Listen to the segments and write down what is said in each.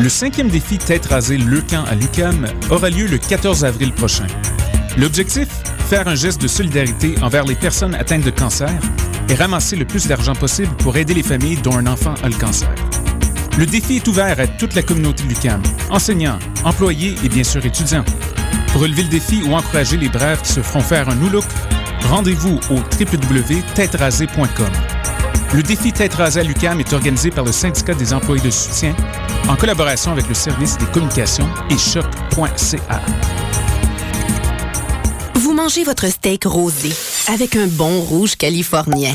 Le cinquième défi Tête rasée Le Camp à l'UCAM aura lieu le 14 avril prochain. L'objectif Faire un geste de solidarité envers les personnes atteintes de cancer et ramasser le plus d'argent possible pour aider les familles dont un enfant a le cancer. Le défi est ouvert à toute la communauté de l'UCAM, enseignants, employés et bien sûr étudiants. Pour relever le défi ou encourager les braves qui se feront faire un new look, rendez-vous au www.têterasée.com. Le défi Tête rasée à l'UCAM est organisé par le syndicat des employés de soutien en collaboration avec le service des communications et choc.ca. Vous mangez votre steak rosé avec un bon rouge californien.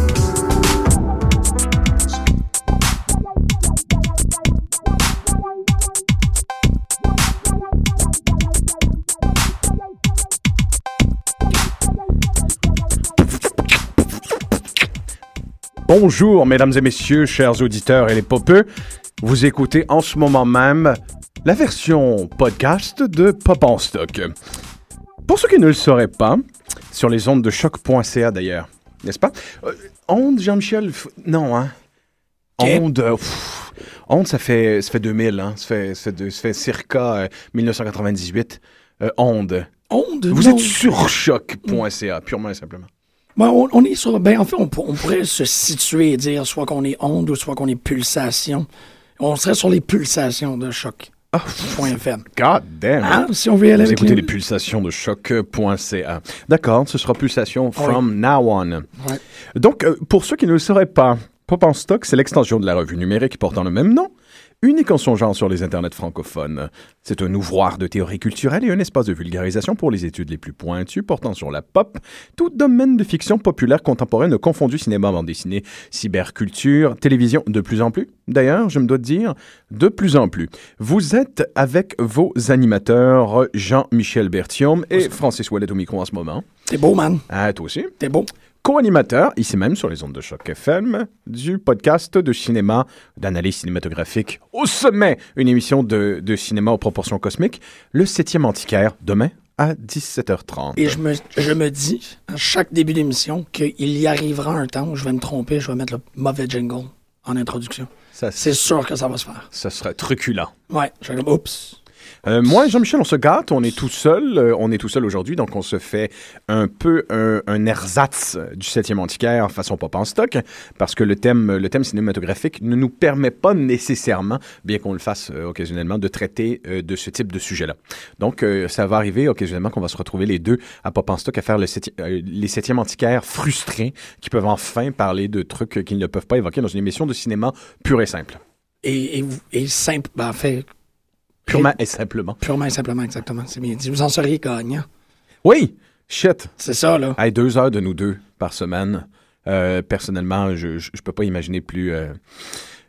Bonjour, mesdames et messieurs, chers auditeurs et les popeux. Vous écoutez en ce moment même la version podcast de Pop en stock. Pour ceux qui ne le sauraient pas, sur les ondes de choc.ca d'ailleurs, n'est-ce pas? Euh, onde, Jean-Michel? Non, hein? Onde, euh, pff, onde, ça fait, ça fait 2000, hein? Ça fait, ça fait, de- ça fait circa euh, 1998. Euh, onde. Onde? Vous non. êtes sur choc.ca, purement et simplement. Ben, on, on est sur. Ben, en fait, on, pour- on pourrait se situer et dire soit qu'on est onde ou soit qu'on est pulsation. On serait sur les pulsations de choc. Point FM. God damn. Hein, si on veut y aller Vous avec écoutez les- les pulsations de choc.ca. D'accord, ce sera pulsation from now on. Ouais. Donc, euh, pour ceux qui ne le sauraient pas, Pop en stock, c'est l'extension de la revue numérique portant le même nom, unique en son genre sur les internets francophones. C'est un ouvroir de théorie culturelle et un espace de vulgarisation pour les études les plus pointues portant sur la pop, tout domaine de fiction populaire contemporaine confondu cinéma, bande dessinée, cyberculture, télévision, de plus en plus. D'ailleurs, je me dois de dire, de plus en plus. Vous êtes avec vos animateurs Jean-Michel Bertium et Francis Ouellet au micro en ce moment. T'es beau, man. Ah, toi aussi T'es beau. Co-animateur, ici même sur les ondes de choc FM, du podcast de cinéma, d'analyse cinématographique au sommet, une émission de, de cinéma aux proportions cosmiques, le septième antiquaire, demain à 17h30. Et je me, je me dis, à chaque début d'émission, qu'il y arrivera un temps où je vais me tromper, je vais mettre le mauvais jingle en introduction. C'est sûr que ça va se faire. ça serait truculent. Ouais, je oups. Euh, moi Jean-Michel, on se gâte, on est tout seul, euh, on est tout seul aujourd'hui, donc on se fait un peu un, ersatz du septième antiquaire façon pop en stock, parce que le thème, le thème cinématographique ne nous permet pas nécessairement, bien qu'on le fasse euh, occasionnellement, de traiter de ce type de sujet-là. Donc, ça va arriver occasionnellement qu'on va se retrouver les deux à pop en stock à faire les septièmes antiquaires frustrés, qui peuvent enfin parler de trucs qu'ils ne peuvent pas évoquer dans une émission de cinéma pure et simple. Et, et, et simple, ben, en fait, Purement et simplement. purement et simplement, exactement. C'est bien dit. Vous en seriez gagnant. Oui! Shit! C'est ça, là. Hey, deux heures de nous deux par semaine. Euh, personnellement, je, je peux pas imaginer plus. Euh,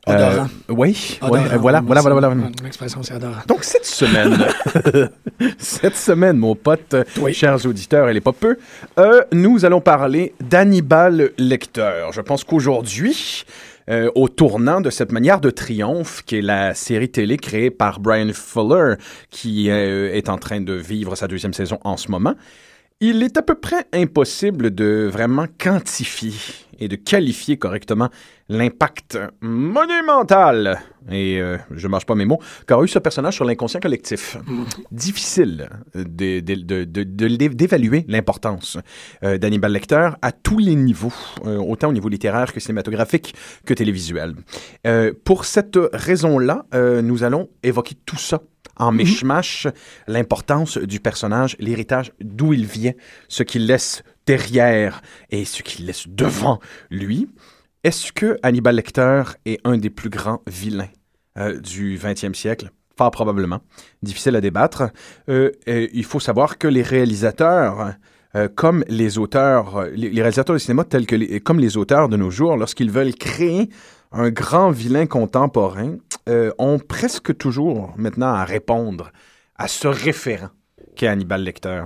Odorant. euh, oui, Odorant, ouais, euh, voilà, voilà, voilà, voilà. L'expression, c'est adorant. Donc, cette semaine, cette semaine, mon pote, Oui. chers auditeurs, et les pas peu, euh, nous allons parler d'Hannibal Lecter. Je pense qu'aujourd'hui, euh, au tournant de cette manière de triomphe, qui est la série télé créée par Brian Fuller, qui euh, est en train de vivre sa deuxième saison en ce moment, il est à peu près impossible de vraiment quantifier et de qualifier correctement l'impact monumental, et euh, je ne marche pas mes mots, qu'a eu ce personnage sur l'inconscient collectif. Difficile d'évaluer l'importance euh, d'Hannibal Lecter à tous les niveaux, euh, autant au niveau littéraire que cinématographique que télévisuel. Euh, pour cette raison-là, nous allons évoquer tout ça en mishmash l'importance du personnage, l'héritage, d'où il vient, ce qu'il laisse derrière et ce qu'il laisse devant lui. Est-ce que Hannibal Lecter est un des plus grands vilains euh, du 20e siècle? Fort probablement. Difficile à débattre. Euh, euh, il faut savoir que les réalisateurs, euh, comme les auteurs, les, les réalisateurs de cinéma tels que les, comme les auteurs de nos jours, lorsqu'ils veulent créer un grand vilain contemporain, euh, ont presque toujours maintenant à répondre à ce référent qu'est Hannibal Lecter.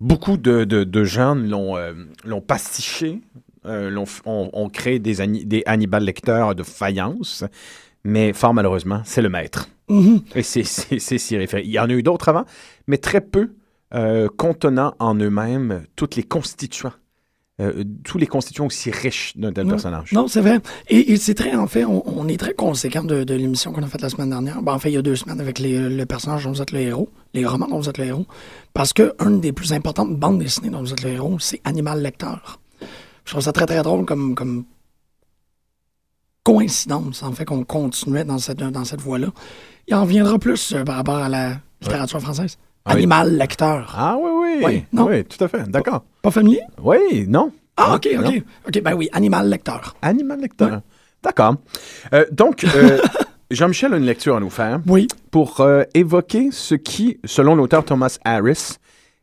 Beaucoup de, de, de gens l'ont euh, l'ont pastiché, euh, l'ont ont, ont créé des, des Hannibal Lecter de faïence, mais fort malheureusement, c'est le maître. Mhm. Et c'est c'est- c'est s'y référer. Il y en a eu d'autres avant, mais très peu euh, contenant en eux-mêmes toutes les constituants, euh, tous les constituants aussi riches d'un tel personnage. Non, c'est vrai. Et, et c'est très, en fait, on, on est très conséquent de, de l'émission qu'on a faite la semaine dernière. Ben, en fait, il y a deux semaines avec les, le personnage dont vous êtes le héros, les romans dont vous êtes le héros. Parce que une des plus importantes bandes dessinées dont vous êtes le héros, c'est Animal Lecteur. Je trouve ça très, très drôle comme, comme coïncidence, en fait, qu'on continuait dans cette, dans cette voie-là. Il en reviendra plus euh, par rapport à la littérature française. Ah oui. Animal Lecteur. Ah oui, oui. Oui, non. Oui, tout à fait. D'accord. Pas familier? Oui, non. Ah, Non, ok, non. ok. Ok, ben oui, Animal Lecteur. Animal lecteur. D'accord. Euh, donc, euh, Jean-Michel a une lecture à nous faire Oui. pour euh, évoquer ce qui, selon l'auteur Thomas Harris,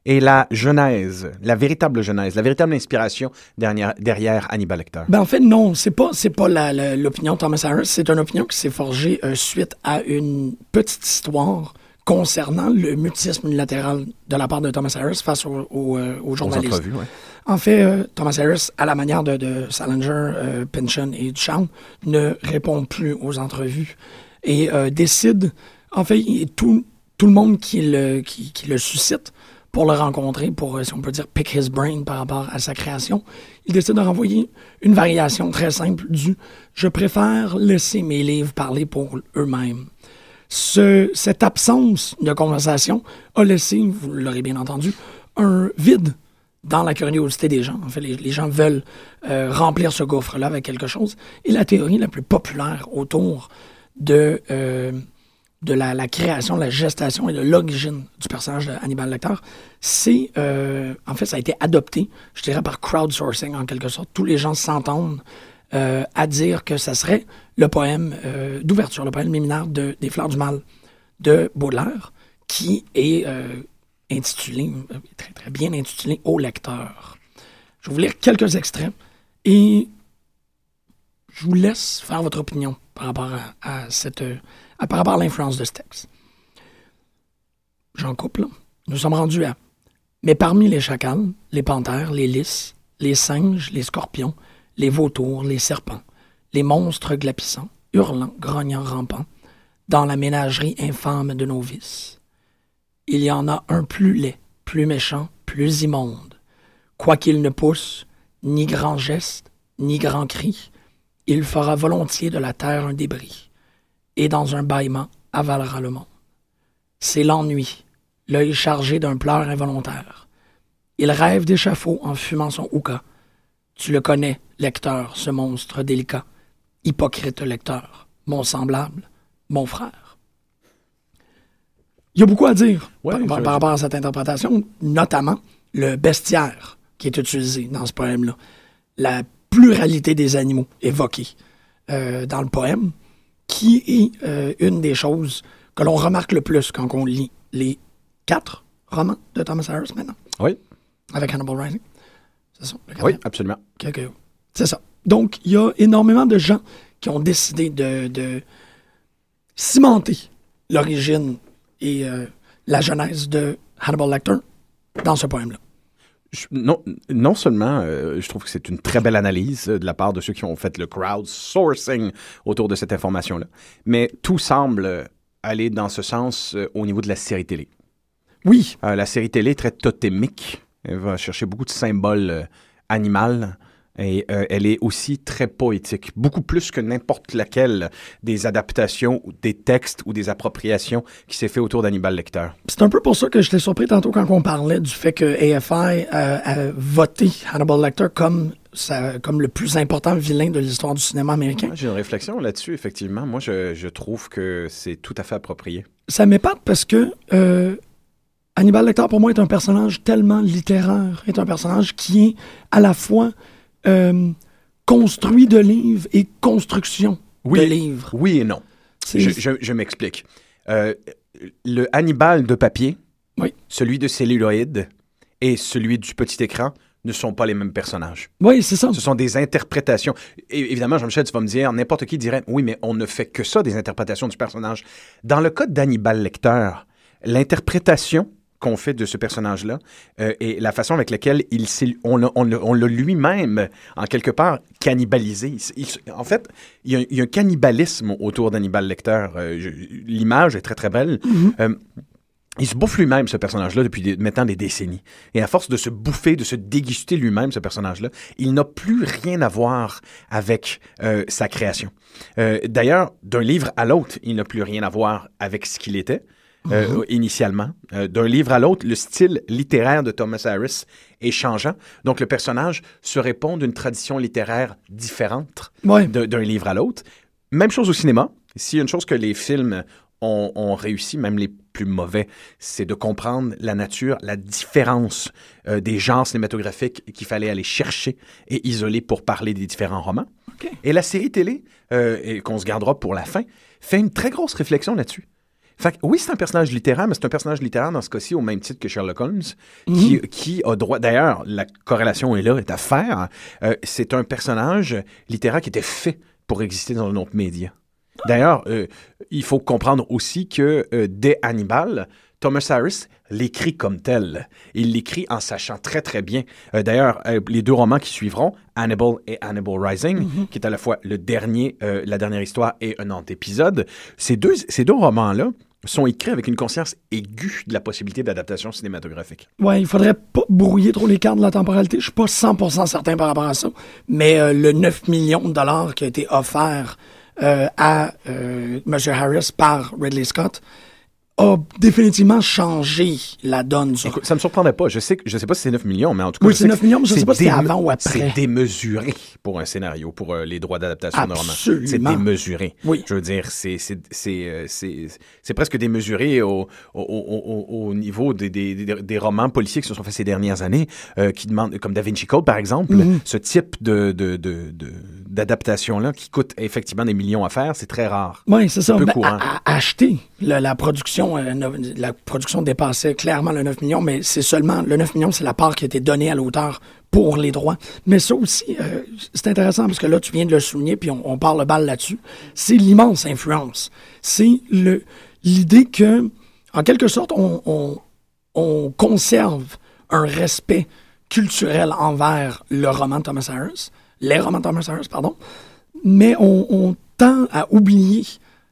est la genèse, la véritable genèse, la véritable inspiration derrière, derrière Hannibal Lecter. Ben en fait, non, c'est pas, c'est pas l'opinion de Thomas Harris, c'est une opinion qui s'est forgée euh, suite à une petite histoire concernant le mutisme unilatéral de la part de Thomas Harris face aux, aux, euh, aux Aux journalistes. entrevues, ouais. En fait, euh, Thomas Harris, à la manière de, de Salinger, euh, Pynchon et Duchamp, ne répond plus aux entrevues et euh, décide, en fait, tout, tout le monde qui le, qui, qui le suscite pour le rencontrer, pour, euh, si on peut dire, pick his brain par rapport à sa création, il décide de renvoyer une variation très simple du « je préfère laisser mes livres parler pour eux-mêmes ». Ce, cette absence de conversation a laissé, vous l'aurez bien entendu, un vide dans la curiosité des gens. En fait, les, gens veulent euh, remplir ce gouffre-là avec quelque chose. Et la théorie la plus populaire autour de, euh, la, la création, la gestation et de l'origine du personnage de Hannibal Lecter, c'est, euh, en fait, ça a été adopté, je dirais, par crowdsourcing en quelque sorte. Tous les gens s'entendent euh, à dire que ça serait le poème euh, d'ouverture, le poème liminaire de, des Fleurs du Mal de Baudelaire, qui est euh, intitulé, très très bien intitulé Au lecteur. Je vais vous lire quelques extraits et je vous laisse faire votre opinion par rapport à, cette, par rapport à l'influence de ce texte. J'en coupe là. Nous sommes rendus à. Mais parmi les chacals, les panthères, les lys, les singes, les scorpions, les vautours, les serpents, les monstres glapissants, hurlant, grognant, rampant, dans la ménagerie infâme de nos vices. Il y en a un plus laid, plus méchant, plus immonde. Quoiqu'il ne pousse ni grand geste, ni grand cri, il fera volontiers de la terre un débris, et dans un bâillement avalera le monde. C'est l'ennui, l'œil chargé d'un pleur involontaire. Il rêve d'échafaud en fumant son hookah. Tu le connais, lecteur, ce monstre délicat. Hypocrite lecteur, mon semblable, mon frère. Il y a beaucoup à dire Ouais, par, par- je- par rapport à cette interprétation, notamment le bestiaire qui est utilisé dans ce poème-là. La pluralité des animaux évoqués euh, dans le poème, qui est euh, une des choses que l'on remarque le plus quand on lit les quatre romans de Thomas Harris maintenant, Oui, avec Hannibal Rising. C'est ça? le oui, absolument. C'est ça. Donc, il y a énormément de gens qui ont décidé de, de cimenter l'origine et euh, la genèse de Hannibal Lecter dans ce poème-là. Non, non seulement, euh, je trouve que c'est une très belle analyse euh, de la part de ceux qui ont fait le crowdsourcing autour de cette information-là, mais tout semble aller dans ce sens euh, au niveau de la série télé. Oui, la série télé est très totémique. Elle va chercher beaucoup de symboles euh, animaux Et euh, elle est aussi très poétique, beaucoup plus que n'importe laquelle des adaptations, ou des textes ou des appropriations qui s'est fait autour d'Hannibal Lecter. C'est un peu pour ça que j'étais surpris tantôt quand on parlait du fait que AFI euh, a voté Hannibal Lecter comme, sa- comme le plus important vilain de l'histoire du cinéma américain. J'ai une réflexion là-dessus, effectivement. Moi, je, je trouve que c'est tout à fait approprié. Ça m'épate parce que euh, Hannibal Lecter, pour moi, est un personnage tellement littéraire, est un personnage qui est à la fois euh, construit de livres et construction Oui. de livres. Oui et non. Je, je- je m'explique. Euh, le Hannibal de papier, Oui. celui de celluloïd et celui du petit écran ne sont pas les mêmes personnages. Oui, c'est ça. Ce sont des interprétations. Et évidemment, Jean-Michel, tu vas me dire, n'importe qui dirait, oui, mais on ne fait que ça, des interprétations du personnage. Dans le cas d'Hannibal Lecter, l'interprétation qu'on fait de ce personnage-là euh, et la façon avec laquelle il s'est- on l'a lui-même, en quelque part, cannibalisé. Il il en fait, il y, a, il y a un cannibalisme autour d'Hannibal Lecter. Euh, L'image est très, très belle. Euh, il se bouffe lui-même, ce personnage-là, depuis des- maintenant des décennies. Et à force de se bouffer, de se déguster lui-même, ce personnage-là, il n'a plus rien à voir avec euh, sa création. Euh, D'ailleurs, d'un livre à l'autre, il n'a plus rien à voir avec ce qu'il était. Euh, initialement. Euh, D'un livre à l'autre, le style littéraire de Thomas Harris est changeant. Donc, le personnage se répond d'une tradition littéraire différente Ouais. d'un livre à l'autre. Même chose au cinéma. S'il y a une chose que les films ont, ont réussi, même les plus mauvais, c'est de comprendre la nature, la différence euh, des genres cinématographiques qu'il fallait aller chercher et isoler pour parler des différents romans. Et la série télé, qu'on se gardera pour la fin, fait une très grosse réflexion là-dessus. Fait que, oui, c'est un personnage littéraire, mais c'est un personnage littéraire dans ce cas-ci au même titre que Sherlock Holmes, qui, qui a droit. D'ailleurs, la corrélation est là, est à faire. Euh, c'est un personnage littéraire qui était fait pour exister dans un autre média. D'ailleurs, euh, il faut comprendre aussi que euh, dès Hannibal, Thomas Harris l'écrit comme tel. Il l'écrit en sachant très très bien. Euh, D'ailleurs, euh, les deux romans qui suivront, Hannibal et Hannibal Rising, qui est à la fois le dernier, euh, la dernière histoire et un antépisode, ces deux, ces deux romans-là sont écrits avec une conscience aiguë de la possibilité d'adaptation cinématographique. Ouais, il faudrait pas brouiller trop les cartes de la temporalité. Je suis pas 100% certain par rapport à ça. Mais euh, le 9 millions de dollars qui a été offert euh, à euh, M. Harris par Ridley Scott a définitivement changé la donne. Écoute, ça me surprendrait pas. Je sais, que- je sais pas si c'est 9 millions, mais en tout cas. Oui, c'est sais 9 que millions, mais je sais pas si c'est avant ou après. C'est démesuré pour un scénario, pour euh, les droits d'adaptation. Absolument. C'est démesuré. Oui. Je veux dire, c'est c'est- c'est, euh, c'est- presque démesuré au, au, au- au- au niveau des, des, des- des romans policiers qui se sont faits ces dernières années, euh, qui demandent, comme Da Vinci Code, par exemple, Mm-hmm. ce type de, de, de, de- d'adaptation-là qui coûte effectivement des millions à faire, c'est très rare. Oui, c'est ça. peu Ben, courant. à- à- acheter la production, euh, no- la production dépassait clairement le 9 millions, mais c'est seulement le 9 millions, c'est la part qui a été donnée à l'auteur pour les droits. Mais ça aussi, euh, c'est intéressant parce que là, tu viens de le souligner, puis on, on parle le bal là-dessus. C'est l'immense influence. C'est le l'idée que, en quelque sorte, on, on, on conserve un respect culturel envers le roman de Thomas Harris, les romans de Thomas Harris, pardon, mais on, on tend à oublier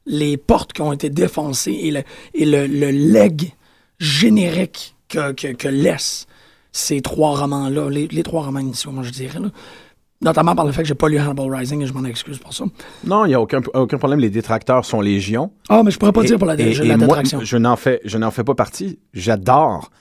les portes qui ont été défoncées et le, et le, le leg générique que, que, que laissent ces trois romans-là, les, les trois romans initiaux, moi je dirais, là. notamment par le fait que j'ai pas lu Hannibal Rising et je m'en excuse pour ça. Non, il n'y a aucun, aucun problème. Les détracteurs sont légion. Ah, mais je pourrais pas Et- dire pour la, et- la et moi, détraction. je n'en fais, je n'en fais pas partie. J'adore,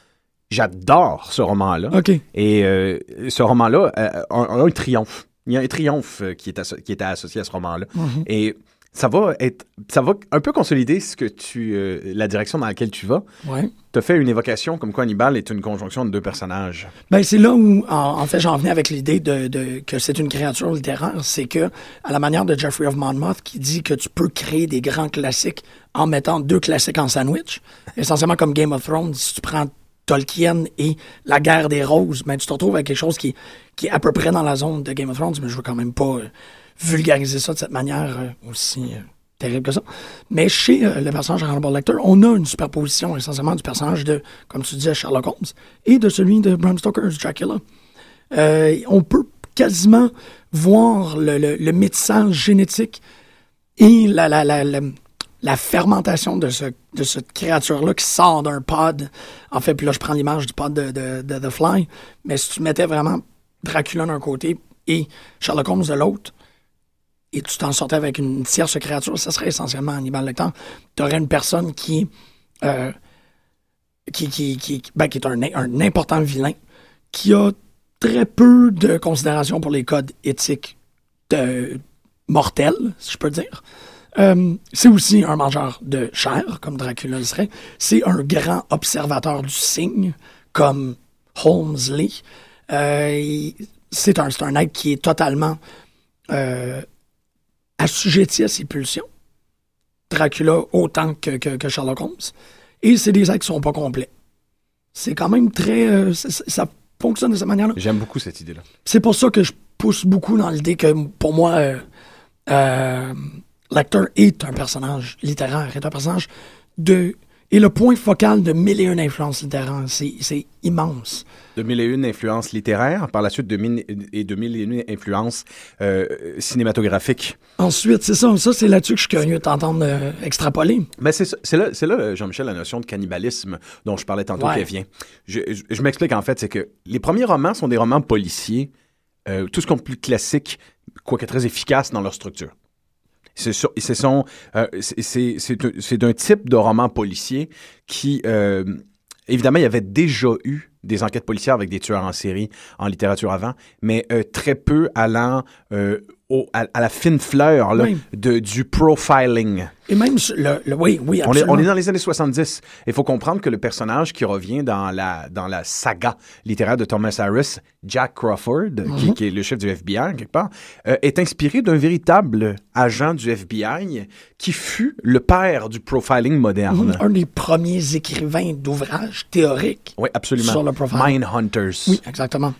j'adore ce roman-là. OK. Et euh, ce roman-là euh, a un triomphe. Il y a un triomphe euh, qui est, qui est associé à ce roman-là. Mhm. Et ça va être, ça va un peu consolider ce que tu, euh, la direction dans laquelle tu vas. Ouais. Tu as fait une évocation comme quoi Hannibal est une conjonction de deux personnages. Ben, c'est là où, en, en fait, j'en venais avec l'idée de, de- que c'est une créature littéraire. C'est que, à la manière de Jeffrey of Monmouth, qui dit que tu peux créer des grands classiques en mettant deux classiques en sandwich, essentiellement comme Game of Thrones, si tu prends Tolkien et La guerre des roses, ben, tu te retrouves avec quelque chose qui, est à peu près dans la zone de Game of Thrones, mais je veux quand même pas euh, vulgariser ça de cette manière euh, aussi euh, terrible que ça. Mais chez le personnage Hannibal Lecter, on a une superposition essentiellement du personnage de, comme tu disais, Sherlock Holmes et de celui de Bram Stoker's Dracula. On peut quasiment voir le, le, métissage génétique et la, la, la fermentation de, ce, de cette créature-là qui sort d'un pod. En fait, puis là, je prends l'image du pod de, de, The Fly. Mais si tu mettais vraiment Dracula d'un côté, et Sherlock Holmes de l'autre, et tu t'en sortais avec une tierce créature, ça serait essentiellement Hannibal Lecter. Tu aurais une personne qui, euh, qui, qui, qui, ben, qui est un, un important vilain, qui a très peu de considération pour les codes éthiques de, mortels, si je peux dire. Euh, c'est aussi un mangeur de chair, comme Dracula le serait. C'est un grand observateur du cygne, comme Holmes Lee. Euh, c'est un, un être qui est totalement euh, assujetti à ses pulsions. Dracula autant que, que, Sherlock Holmes. Et c'est des êtres qui sont pas complets. C'est quand même très... Euh, ça, fonctionne de cette manière-là. J'aime beaucoup cette idée-là. C'est pour ça que je pousse beaucoup dans l'idée que, pour moi, euh, euh, l'acteur est un personnage littéraire, est un personnage de et le point focal de mille et une influences littéraires. C'est immense. De mille et une influences littéraires, par la suite de mille et de mille et une influences euh, cinématographiques. Ensuite, c'est ça. Ça, c'est là-dessus que je suis curieux de t'entendre euh, extrapoler. Mais c'est là, là Jean-Michel, la notion de cannibalisme dont je parlais tantôt qui vient. Je, je, m'explique en fait, c'est que les premiers romans sont des romans policiers, euh, tout ce qu'on plus classique, quoique très efficace dans leur structure. Euh, c'est d'un type de roman policier qui, euh, évidemment, il y avait déjà eu des enquêtes policières avec des tueurs en série en littérature avant, mais euh, très peu allant à, la fine fleur de, du profiling. Et même, le, oui, oui, on est, on est, dans les années 70. Il faut comprendre que le personnage qui revient dans la, dans la saga littéraire de Thomas Harris, Jack Crawford, qui, mhm. est le chef du FBI, quelque part, euh, est inspiré d'un véritable agent du FBI qui fut le père du profiling moderne. Mhm. Un des premiers écrivains d'ouvrages théoriques oui, absolument. sur le profiling. Mindhunters. Oui, exactement.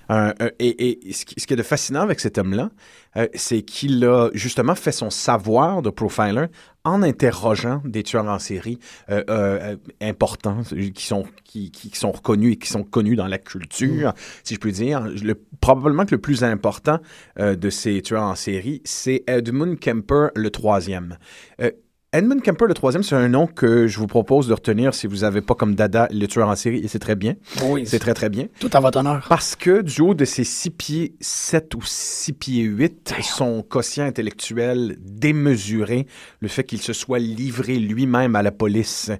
et, et ce, qui, est de fascinant avec cet homme-là, euh, c'est qu'il a justement fait son savoir de profiler en interrogeant des tueurs en série euh, euh, importants qui sont, qui, qui, sont reconnus et qui sont connus dans la culture, mm. si je puis dire. Le, probablement que le plus important euh, de ces tueurs en série, c'est Edmund Kemper le troisième. Edmund Kemper, le troisième, c'est un nom que je vous propose de retenir si vous n'avez pas comme dada le tueur en série, et c'est très bien. Oui. C'est très, très bien. Tout à votre honneur. Parce que du haut de ses 6 pieds 7 ou 6 pieds 8, son quotient intellectuel démesuré, le fait qu'il se soit livré lui-même à la police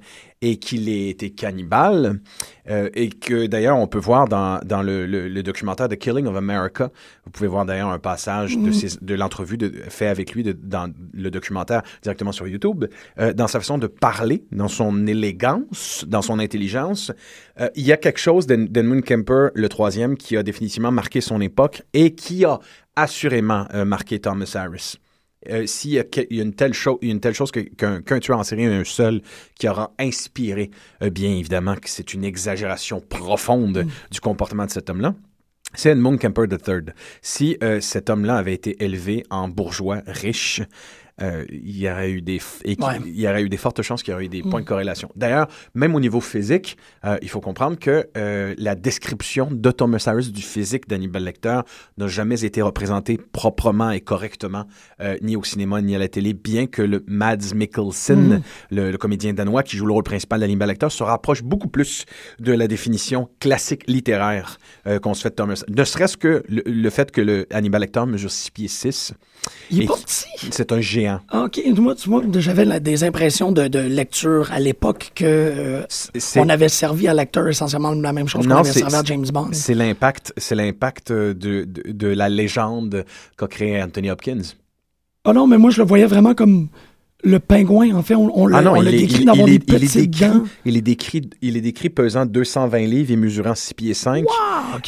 et qu'il ait été cannibale, euh, et que d'ailleurs on peut voir dans, dans le, le, documentaire The Killing of America, vous pouvez voir d'ailleurs un passage de, mm-hmm. de l'entrevue fait avec lui de, dans le documentaire directement sur YouTube, euh, dans sa façon de parler, dans son élégance, dans son intelligence. Euh, il y a quelque chose d'Edmund Kemper, le troisième, qui a définitivement marqué son époque et qui a assurément marqué Thomas Harris. Euh, s'il y, a une telle, chose, une telle chose qu'un tueur en série, un seul, qui aura inspiré, euh, bien évidemment que c'est une exagération profonde mm. du comportement de cet homme-là, c'est Edmund Kemper III. Si euh, cet homme-là avait été élevé en bourgeois riche, euh, il, y aurait eu des il y aurait eu des fortes chances qu'il y aurait eu des points de mm. corrélation. D'ailleurs, même au niveau physique, euh, il faut comprendre que euh, la description de Thomas Harris du physique d'Hannibal Lecter n'a jamais été représentée proprement et correctement ni au cinéma ni à la télé, bien que le Mads Mikkelsen, mm. le, comédien danois qui joue le rôle principal d'Hannibal Lecter, se rapproche beaucoup plus de la définition classique littéraire qu'on se fait de Thomas. Ne serait-ce que le, fait que le Hannibal Lecter mesure 6 pieds 6. Il est pas petit. C'est un géant OK. Moi, j'avais des impressions de, lecture à l'époque que euh, on avait servi à l'acteur essentiellement la même chose qu'on avait servi à James Bond. C'est l'impact, c'est l'impact de, de, la légende qu'a créé Anthony Hopkins. Ah non, mais moi, je le voyais vraiment comme le pingouin, en fait, on, on, ah le, décrit dans des petites il est décrit, il est décrit pesant 220 livres et mesurant 6 pieds 5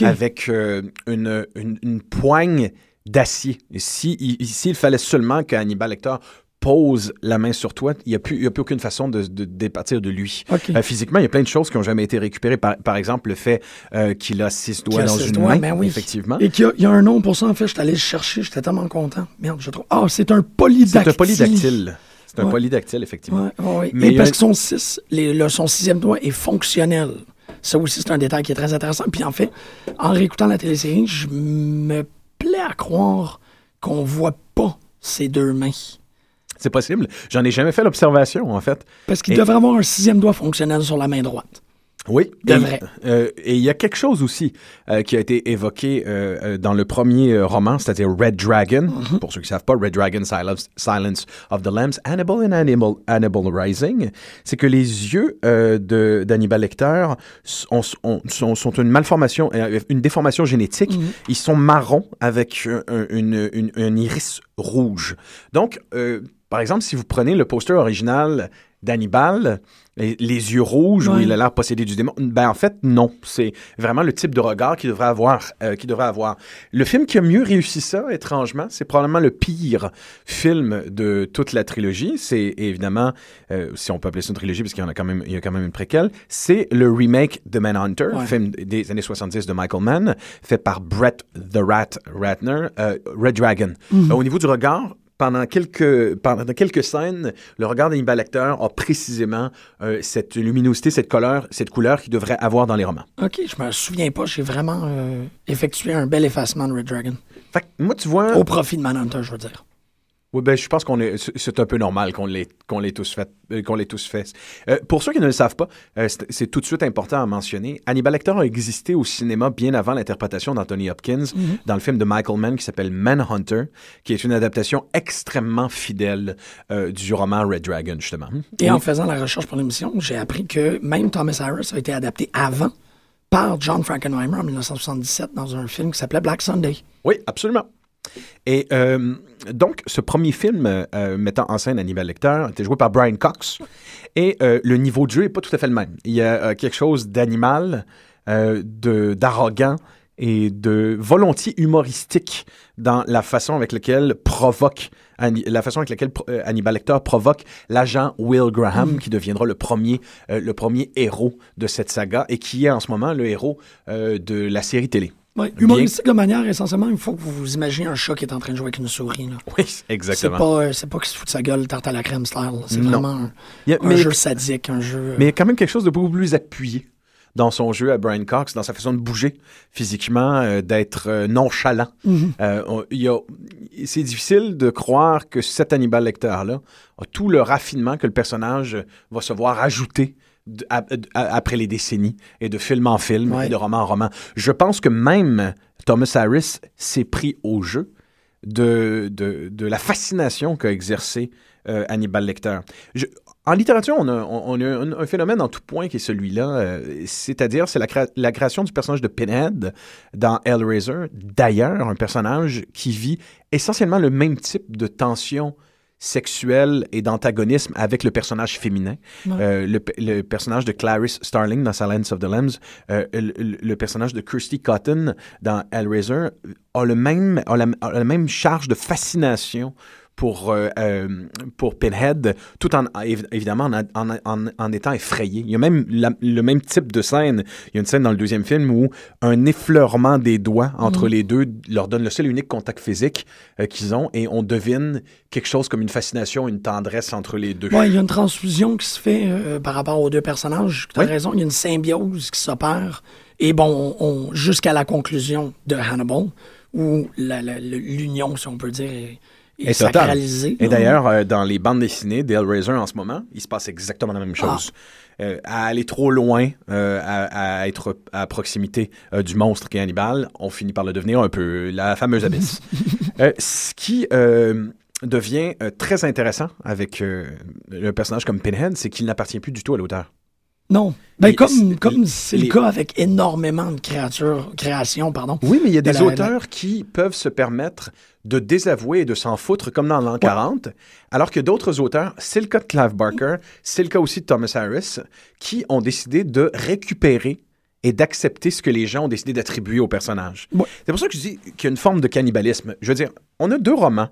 avec euh, une, une, une, poigne d'acier. Si, il, fallait seulement qu'Hannibal Lecter pose la main sur toi, il n'y a, plus, a plus aucune façon de, de départir de lui. Euh, physiquement, il y a plein de choses qui n'ont jamais été récupérées. Par, exemple, le fait euh, qu'il a six doigts dans une main, ben effectivement. Et qu'il y, a un nom pour ça, en fait. Je suis allé le chercher, j'étais tellement content. Merde, je trouve. Ah, c'est un polydactyle. C'est un polydactyle. C'est un polydactyle, effectivement. Mais parce que son, six, son sixième doigt est fonctionnel. Ça aussi, c'est un détail qui est très intéressant. Puis en fait, en réécoutant la télésérie, je me à croire qu'on voit pas ces deux mains. C'est possible. J'en ai jamais fait l'observation, en fait. Parce qu'il devrait avoir un sixième doigt fonctionnel sur la main droite. Oui, De et, vrai. euh, et il y a quelque chose aussi euh, qui a été évoqué euh, dans le premier roman, c'est-à-dire Red Dragon. Mm-hmm. Pour ceux qui ne savent pas, Red Dragon, Silence, Silence of the Lambs, Hannibal and Hannibal, Hannibal Rising, c'est que les yeux d'Hannibal Lecter sont, sont, une malformation, une déformation génétique. Mm-hmm. Ils sont marrons avec un, un- une, une- un iris rouge. Donc, par exemple, si vous prenez le poster original d'Hannibal, les, les yeux rouges où Ouais. il a l'air possédé du démon, ben en fait non, c'est vraiment le type de regard qu'il devrait avoir. euh, devrait avoir. Le film qui a mieux réussi ça, étrangement, c'est probablement le pire film de toute la trilogie. C'est évidemment, euh, si on peut appeler ça une trilogie, parce qu'il y en a quand même, il y a quand même une préquelle, c'est le remake de Manhunter, film des années 70 de Michael Mann, fait par Brett the Rat Ratner, euh, Red Dragon. Mhm. Au niveau du regard, pendant quelques, pendant quelques scènes, le regard d'Hannibal Lecter a précisément euh, cette luminosité, cette couleur, cette couleur qu'il devrait avoir dans les romans. OK, je me souviens pas. J'ai vraiment euh, effectué un bel effacement de Red Dragon. Fait que moi, tu vois, Au profit de Manhunter, je veux dire. Oui, ben, je pense qu'on est, c'est- un peu normal qu'on l'ait, qu'on l'ait tous fait, euh, qu'on l'ait tous fait. Euh, pour ceux qui ne le savent pas, euh, c'est, c'est tout de suite important à mentionner. Hannibal Lecter a existé au cinéma bien avant l'interprétation d'Anthony Hopkins dans le film de Michael Mann qui s'appelle Manhunter, qui est une adaptation extrêmement fidèle euh, du roman Red Dragon, justement. Et Oui. en faisant la recherche pour l'émission, j'ai appris que même Thomas Harris a été adapté avant par John Frankenheimer en 1977 dans un film qui s'appelait Black Sunday. Oui, absolument. Et euh, donc, ce premier film euh, mettant en scène Hannibal Lecter était joué par Brian Cox. Et euh, le niveau de jeu n'est pas tout à fait le même. Il y a quelque chose d'animal, d'arrogant et de volontiers humoristique dans la façon avec laquelle provoque la façon avec laquelle Hannibal Lecter provoque l'agent Will Graham qui deviendra le premier le premier héros de cette saga et qui est en ce moment le héros de la série télé. Humoristique de manière, essentiellement, il faut que vous vous imaginez un chat qui est en train de jouer avec une souris. là. Oui, C'est exactement. pas, euh, c'est pas qu'il se fout de sa gueule tarte à la crème style. C'est vraiment un, Il y a- un mais- jeu sadique, un jeu... euh, Mais il y a quand même quelque chose de beaucoup plus appuyé dans son jeu à Brian Cox, dans sa façon de bouger physiquement, euh, d'être euh, nonchalant. Euh, on- il y a- c'est difficile de croire que cet Hannibal Lecter-là a tout le raffinement que le personnage va se voir ajouter après les décennies et de film en film Ouais. et de roman en roman. Je pense que même Thomas Harris s'est pris au jeu de, de, de la fascination qu'a exercé euh, Hannibal Lecter. Je- en littérature, on a, on, on a un, un phénomène en tout point qui est celui-là, euh, c'est-à-dire c'est la, créa- la création du personnage de Pinhead dans Hellraiser. D'ailleurs, un personnage qui vit essentiellement le même type de tension sexuelle et d'antagonisme avec le personnage féminin. Euh, le, pe- le personnage de Clarice Starling dans Silence of the Lambs, euh, le, le- le personnage de Kirsty Cotton dans Hellraiser a, le même, a, la, a la même charge de fascination pour, euh, euh, pour Pinhead, tout en, évi- évidemment, en, en, en- en étant effrayé. Il y a même la- le même type de scène. Il y a une scène dans le deuxième film où un effleurement des doigts entre les deux leur donne le seul et unique contact physique euh, qu'ils ont et on devine quelque chose comme une fascination, une tendresse entre les deux. Ouais, il y a une transfusion qui se fait par rapport aux deux personnages. Tu as Oui. raison, il y a une symbiose qui s'opère. Et bon, on- on- jusqu'à la conclusion de Hannibal, où l'union, si on peut dire, est Et total? sacralisée. Et d'ailleurs, euh, dans les bandes dessinées d'Hellraiser en ce moment, il se passe exactement la même chose. Euh, à aller trop loin, euh, à, à être à proximité euh, du monstre qui est Hannibal, on finit par le devenir un peu la fameuse abysse. Ce qui devient très intéressant avec le personnage comme Pinhead, c'est qu'il n'appartient plus du tout à l'auteur. Non. Ben, comme comme c'est les- le cas avec énormément de créatures, créations, pardon. Oui, mais il y a De des la- auteurs qui peuvent se permettre de désavouer et de s'en foutre, comme dans l'an 40, alors que d'autres auteurs, c'est le cas de Clive Barker, c'est le cas aussi de Thomas Harris, qui ont décidé de récupérer et d'accepter ce que les gens ont décidé d'attribuer au personnage. Ouais. C'est pour ça que je dis qu'il y a une forme de cannibalisme. Je veux dire, on a deux romans.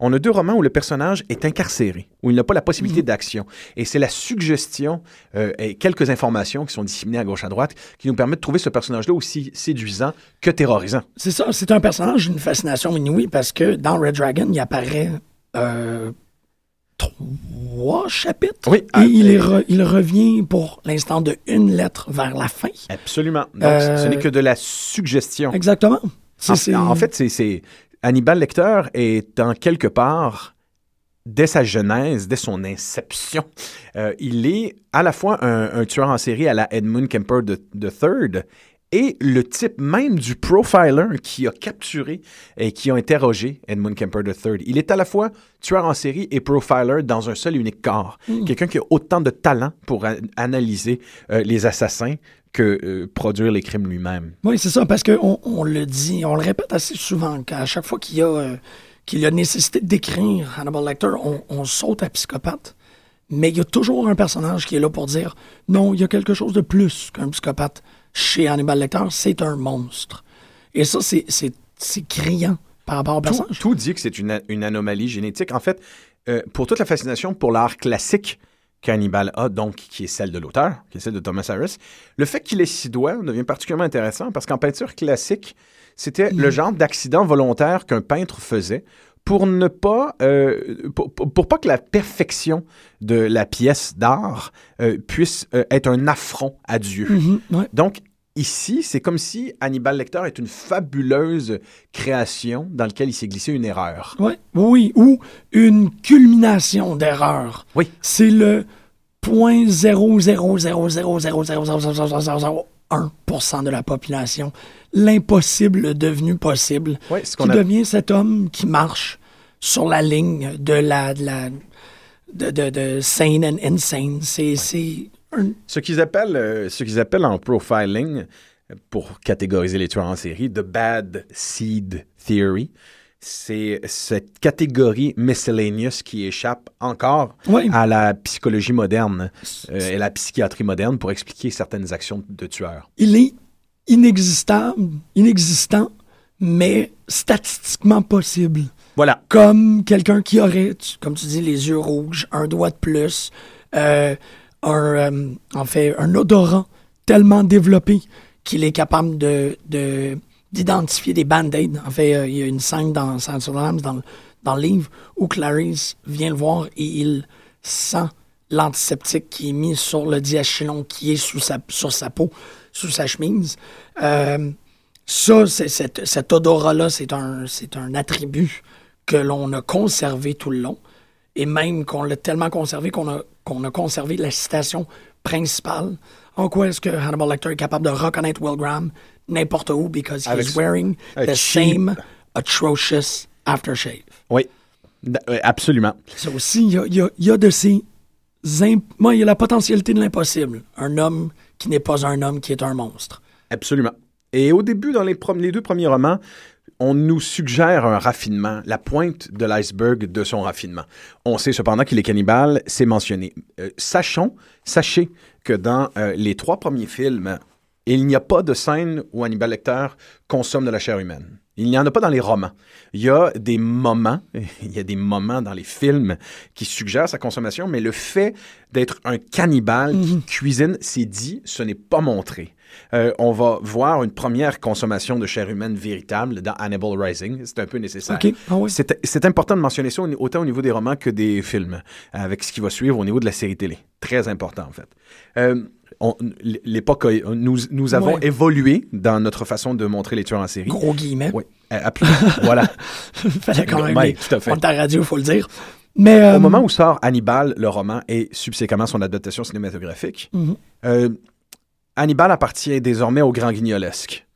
On a deux romans où le personnage est incarcéré, où il n'a pas la possibilité d'action. Et c'est la suggestion euh, et quelques informations qui sont disséminées à gauche à droite qui nous permettent de trouver ce personnage-là aussi séduisant que terrorisant. C'est ça, c'est un personnage d'une fascination inouïe parce que dans Red Dragon, il apparaît euh, trois chapitres. Oui, Et il, euh, re- il revient pour l'instant de une lettre vers la fin. Absolument. Donc, Euh, ce n'est que de la suggestion. Exactement. En, fait, c'est Hannibal Lecter est en quelque part dès sa genèse, dès son inception, euh, il est à la fois un, tueur en série à la Edmund Kemper III et le type même du profiler qui a capturé et qui a interrogé Edmund Kemper III. Il est à la fois tueur en série et profiler dans un seul et unique corps. Quelqu'un qui a autant de talent pour analyser euh, les assassins que euh, produire les crimes lui-même. Oui, c'est ça, parce qu'on on le dit, on le répète assez souvent, qu'à chaque fois qu'il y a, euh, qu'il y a nécessité d'écrire Hannibal Lecter, on, on saute à psychopathe. Mais il y a toujours un personnage qui est là pour dire non, il y a quelque chose de plus qu'un psychopathe chez Hannibal Lecter, c'est un monstre. Et ça, c'est, c'est, c'est criant par rapport au Tout, tout dit que c'est une, une anomalie génétique. En fait, euh, pour toute la fascination pour l'art classique qu'Hannibal a, donc qui est celle de l'auteur, qui est celle de Thomas Harris, le fait qu'il ait six doigts devient particulièrement intéressant parce qu'en peinture classique, c'était le genre d'accident volontaire qu'un peintre faisait pour ne pas euh, pour, pour- pas que la perfection de la pièce d'art euh, puisse euh, être un affront à Dieu. Mhm, ouais. Donc, ici, c'est comme si Hannibal Lecter est une fabuleuse création dans laquelle il s'est glissé une erreur. Ouais, oui, ou une culmination d'erreur. Oui. C'est le 0.00000000001% de la population. L'impossible devenu possible. Oui, ce Qui a- devient cet homme qui marche sur la ligne de la, de la de, de, de sane and insane. C'est, un- Ce qu'ils appellent, euh, ce qu'ils appellent en profiling, pour catégoriser les tueurs en série, the bad seed theory, c'est cette catégorie miscellaneous qui échappe encore Ouais. à la psychologie moderne euh, et la psychiatrie moderne pour expliquer certaines actions de tueurs. il est inexistable, inexistant, mais statistiquement possible. Voilà. comme quelqu'un qui aurait, comme tu dis, les yeux rouges, un doigt de plus, euh, un, euh, en fait, un odorat tellement développé qu'il est capable de, de- d'identifier des band-aids. En fait, euh, il y a une scène dans the Lambs, dans, le- dans le livre où Clarice vient le voir et il sent l'antiseptique qui est mis sur le diachylon qui est sous sa, sur sa peau, sous sa chemise. Ça, c'est, cet, cet odorat-là, c'est un, c'est un attribut que l'on a conservé tout le long. Et même qu'on l'a tellement conservé qu'on a, qu'on a conservé la citation principale. En quoi est-ce que Hannibal Lecter est capable de reconnaître Will Graham n'importe où because he's wearing the cheap- same atrocious aftershave. Oui. Absolument. Ça aussi, il y a, y a- y a de ces... imp- Moi, il y a la potentialité de l'impossible. Un homme qui n'est pas un homme, qui est un monstre. Absolument. Et au début, dans les, les deux premiers romans, on nous suggère un raffinement, la pointe de l'iceberg de son raffinement. On sait cependant qu'il est cannibale, c'est mentionné. Euh, sachons, sachez que dans euh, les trois premiers films, il n'y a pas de scène où Hannibal Lecter consomme de la chair humaine. Il n'y en a pas dans les romans. Il y a des moments, il y a des moments dans les films qui suggèrent sa consommation, mais le fait d'être un cannibale qui cuisine, c'est dit, ce n'est pas montré. Euh, on va voir une première consommation de chair humaine véritable dans Hannibal Rising. C'est un peu nécessaire. Ah oui. C'est important de mentionner ça au- autant au niveau des romans que des films, avec ce qui va suivre au niveau de la série télé. Très important, en fait. Euh, L'époque, nous, nous avons Ouais. évolué dans notre façon de montrer les tueurs en série. Gros guillemets. Oui, euh, voilà. Fallait quand même. Ouais, tout à fait. On à radio, il faut le dire. Mais, Au euh, moment où sort Hannibal, le roman, et subséquemment son adaptation cinématographique, Mhm. euh, Hannibal appartient désormais au grand guignolesque.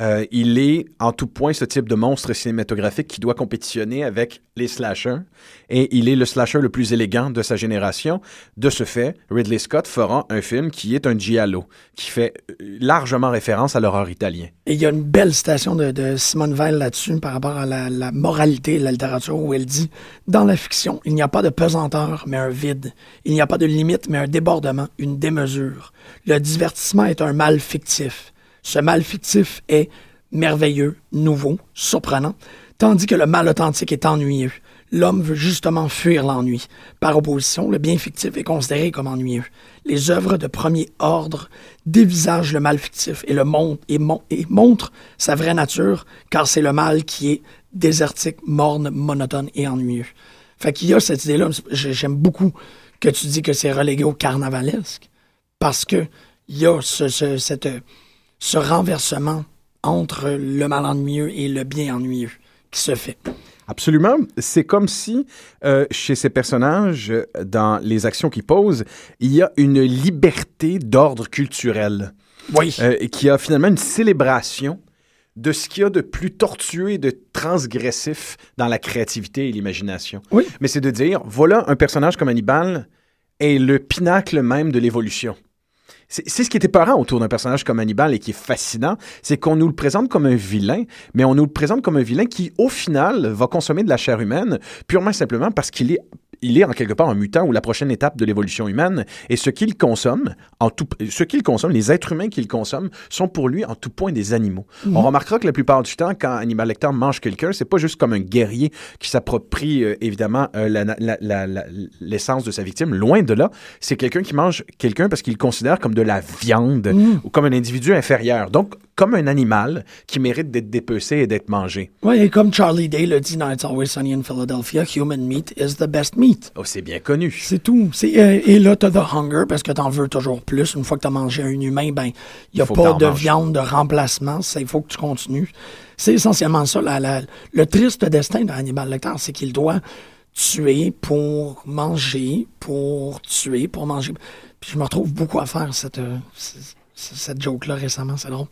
Euh, il est en tout point ce type de monstre cinématographique qui doit compétitionner avec les slashers et il est le slasher le plus élégant de sa génération. De ce fait, Ridley Scott fera un film qui est un giallo, qui fait euh, largement référence à l'horreur italien. Et il y a une belle citation de, Simone Weil là-dessus par rapport à la, la moralité de la littérature où elle dit Dans la fiction, il n'y a pas de pesanteur, mais un vide. Il n'y a pas de limite, mais un débordement, une démesure. Le divertissement est un mal fictif. Ce mal fictif est merveilleux, nouveau, surprenant, tandis que le mal authentique est ennuyeux. L'homme veut justement fuir l'ennui. Par opposition, le bien fictif est considéré comme ennuyeux. Les œuvres de premier ordre dévisagent le mal fictif et le montrent, et, mon- et montrent sa vraie nature, car c'est le mal qui est désertique, morne, monotone et ennuyeux. Fait qu'il y a cette idée-là, j'ai- j'aime beaucoup que tu dis que c'est relégué au carnavalesque, parce que il y a ce, ce- cette, ce renversement entre le mal ennuyeux et le bien ennuyeux qui se fait. Absolument. C'est comme si, euh, chez ces personnages, dans les actions qu'ils posent, il y a une liberté d'ordre culturel. Oui. Euh, qui a finalement une célébration de ce qu'il y a de plus tortueux et de transgressif dans la créativité et l'imagination. Oui. Mais c'est de dire, voilà un personnage comme Hannibal est le pinacle même de l'évolution. C'est ce qui était peurant autour d'un personnage comme Hannibal et qui est fascinant, c'est qu'on nous le présente comme un vilain, mais on nous le présente comme un vilain qui, au final, va consommer de la chair humaine purement et simplement parce qu'il est il est en quelque part un mutant ou la prochaine étape de l'évolution humaine. Et ce qu'il consomme, en tout, ce qu'il consomme, les êtres humains qu'il consomme, sont pour lui en tout point des animaux. On remarquera que la plupart du temps, quand Hannibal Lecter mange quelqu'un, c'est pas juste comme un guerrier qui s'approprie euh, évidemment euh, l'essence de sa victime. Loin de là, c'est quelqu'un qui mange quelqu'un parce qu'il le considère comme de la viande ou comme un individu inférieur. Donc, comme un animal qui mérite d'être dépecé et d'être mangé. Oui, et comme Charlie Day le dit dans It's Always Sunny in Philadelphia, human meat is the best meat. Oh, c'est bien connu. C'est tout. Euh, et là, t'as the hunger parce que t'en veux toujours plus. Une fois que t'as mangé un humain, ben, il n'y a pas de manges. viande de remplacement. Il faut que tu continues. C'est essentiellement ça. la- la- le triste destin de Hannibal Lecter, c'est qu'il doit tuer pour manger, pour tuer, pour manger. Puis je me retrouve beaucoup à faire cette, euh, cette joke-là récemment. C'est drôle.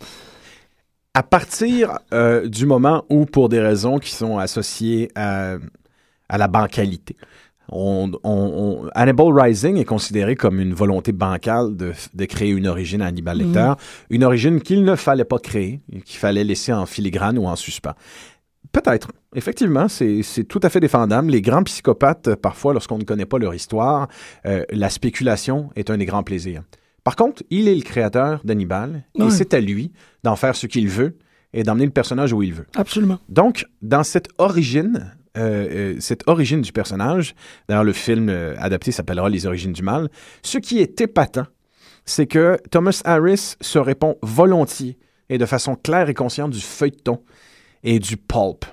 À partir euh, du moment où, pour des raisons qui sont associées à, à la bancalité, on, on- on- Hannibal Rising est considéré comme une volonté bancale de, de créer une origine à Hannibal Lecter, une origine qu'il ne fallait pas créer, qu'il fallait laisser en filigrane ou en suspens. Peut-être. Effectivement, c'est tout à fait défendable. Les grands psychopathes, parfois, lorsqu'on ne connaît pas leur histoire, euh, la spéculation est un des grands plaisirs. Par contre, il est le créateur d'Hannibal et c'est à lui d'en faire ce qu'il veut et d'emmener le personnage où il veut. Absolument. Donc, dans cette origine, euh, euh, cette origine du personnage, d'ailleurs le film euh, adapté s'appellera Les origines du mal, ce qui est épatant, c'est que Thomas Harris se répond volontiers et de façon claire et consciente du feuilleton et du pulp.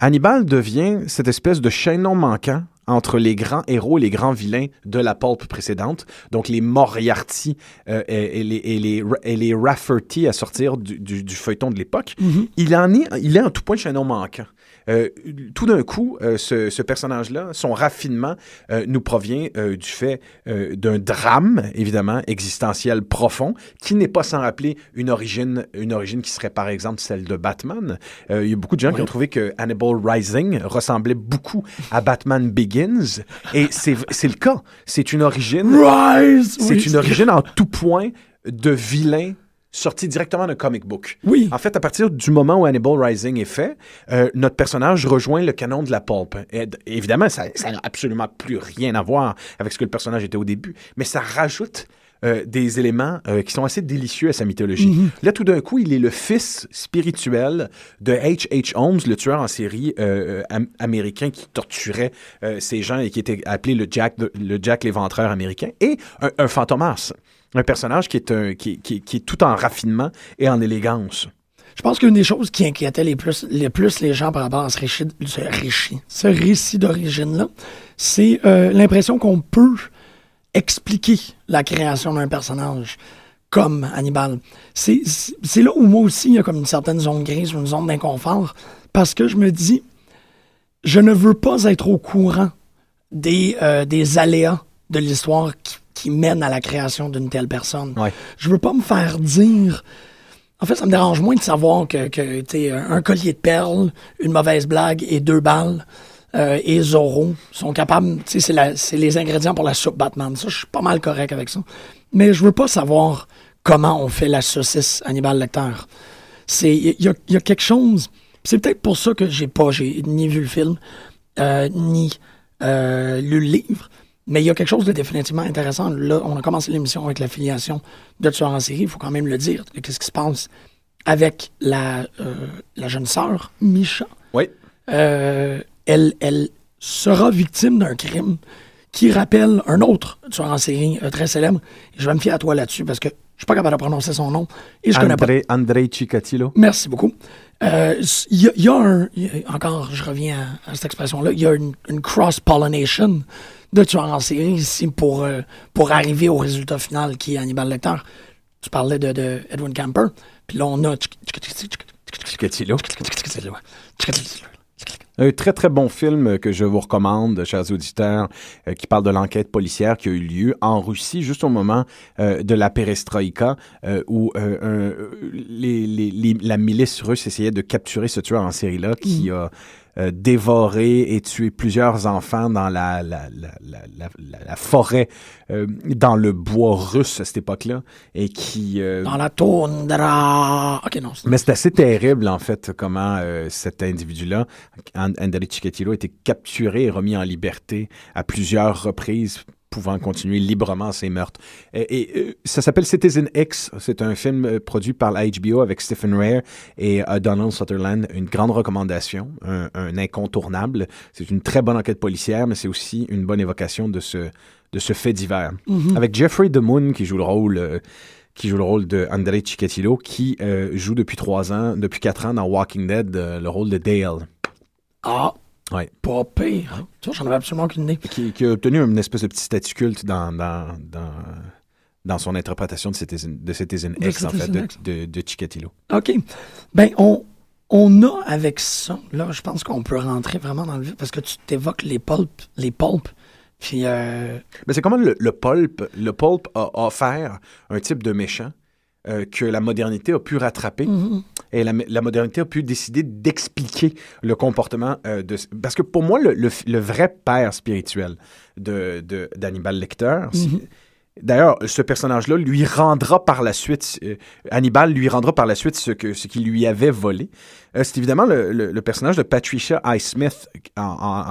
Hannibal devient cette espèce de chaînon manquant entre les grands héros et les grands vilains de la pulp précédente, donc les Moriarty euh, et, et les, et, les, et les Rafferty à sortir du, du- du feuilleton de l'époque. Il en est, il est en tout point chaînon manquant. Euh, tout d'un coup, euh, ce, ce personnage-là, son raffinement euh, nous provient du fait d'un drame, évidemment, existentiel profond, qui n'est pas sans rappeler une origine, une origine qui serait par exemple celle de Batman. Il y a beaucoup de gens qui ont trouvé que Hannibal Rising ressemblait beaucoup à Batman Begins, et c'est c'est le cas. C'est une origine Rise! c'est Oui, une origine en tout point de vilain sorti directement d'un comic book. Oui. En fait, à partir du moment où Hannibal Rising est fait, euh, notre personnage rejoint le canon de la pulp. Et, évidemment, ça n'a absolument plus rien à voir avec ce que le personnage était au début, mais ça rajoute euh, des éléments euh, qui sont assez délicieux à sa mythologie. Là, tout d'un coup, il est le fils spirituel de H.H. Holmes, le tueur en série euh, am- américain qui torturait ces gens et qui était appelé le Jack, de- le Jack l'éventreur américain, et un, un fantomas. Un personnage qui est, tout en raffinement et en élégance. Je pense qu'une des choses qui inquiétait les plus, les plus les gens par rapport à ce récit, ce récit, d'origine-là, c'est euh, l'impression qu'on peut expliquer la création d'un personnage comme Hannibal. C'est là où moi aussi, il y a comme une certaine zone grise, une zone d'inconfort, parce que je me dis, je ne veux pas être au courant des, euh, des aléas de l'histoire qui, qui mènent à la création d'une telle personne. Ouais. Je veux pas me faire dire... En fait, ça me dérange moins de savoir que, que tu sais, un collier de perles, une mauvaise blague et deux balles euh, et Zorro sont capables... Tu sais, c'est les ingrédients pour la soupe Batman. Ça, je suis pas mal correct avec ça. Mais je veux pas savoir comment on fait la saucisse Hannibal Lecter. C'est il y, a- il y a quelque chose. C'est peut-être pour ça que j'ai pas j'ai ni vu le film euh, ni euh, lu le livre. Mais il y a quelque chose de définitivement intéressant. Là, on a commencé l'émission avec la filiation de tueur en série. Il faut quand même le dire. Qu'est-ce qui se passe avec la, euh, la jeune sœur, Misha? Oui. Euh, elle, elle sera victime d'un crime qui rappelle un autre tueur en série euh, très célèbre. Et je vais me fier à toi là-dessus parce que je suis pas capable de prononcer son nom et je connais pas. André, André Chikatilo. Merci beaucoup. Euh, Il y, a- il y a un. il y a- encore, je reviens à, à cette expression-là. Il y a une, une cross-pollination de tueurs en série ici pour, euh, pour arriver au résultat final qui est Hannibal Lecter. Tu parlais de, de Edwin Camper. Puis là, on a. Un très, très bon film que je vous recommande, chers auditeurs, euh, qui parle de l'enquête policière qui a eu lieu en Russie, juste au moment euh, de la perestroïka, euh, où euh, un- les, les- les- la milice russe essayait de capturer ce tueur en série-là qui a euh, dévoré et tué plusieurs enfants dans la, la, la, la, la- la- la forêt, euh, dans le bois russe à cette époque-là, et qui... euh, Dans la toundra. Ok, non. mais c'est assez terrible, en fait, comment euh, cet individu-là, An- Andrei Chikatilo, a été capturé et remis en liberté à plusieurs reprises pouvant continuer librement ses meurtres. Et, et, euh, ça s'appelle Citizen X. C'est un film euh, produit par la HBO avec Stephen Rare et euh, Donald Sutherland. Une grande recommandation, un, un incontournable. C'est une très bonne enquête policière, mais c'est aussi une bonne évocation de ce, de ce fait divers. Avec Jeffrey DeMoon qui joue le rôle... euh, qui joue le rôle de Andrei Chikatilo, qui euh, joue depuis trois ans, depuis quatre ans dans Walking Dead, le rôle de Dale, Ah. Ouais. Pas pire. Tu vois, j'en avais absolument aucune idée. qui, qui a obtenu une espèce de petit statut culte dans, dans, dans, dans son interprétation de Citizen, de Citizen De X, en fait, Citizen de, X. de, de Chikatilo. OK. Ben, on, on a avec ça, là, je pense qu'on peut rentrer vraiment dans le vif parce que tu t'évoques les pulps, les puis euh, Mais c'est comment le, le pulp, le pulp a offert un type de méchant? Euh, que la modernité a pu rattraper et la, la modernité a pu décider d'expliquer le comportement euh, de... Parce que pour moi, le, le- le vrai père spirituel de, de- d'Hannibal Lecter, c'est- D'ailleurs, ce personnage-là lui rendra par la suite, euh, Hannibal lui rendra par la suite ce, que, ce qu'il lui avait volé. Euh, c'est évidemment le, le- le personnage de Patricia en, en-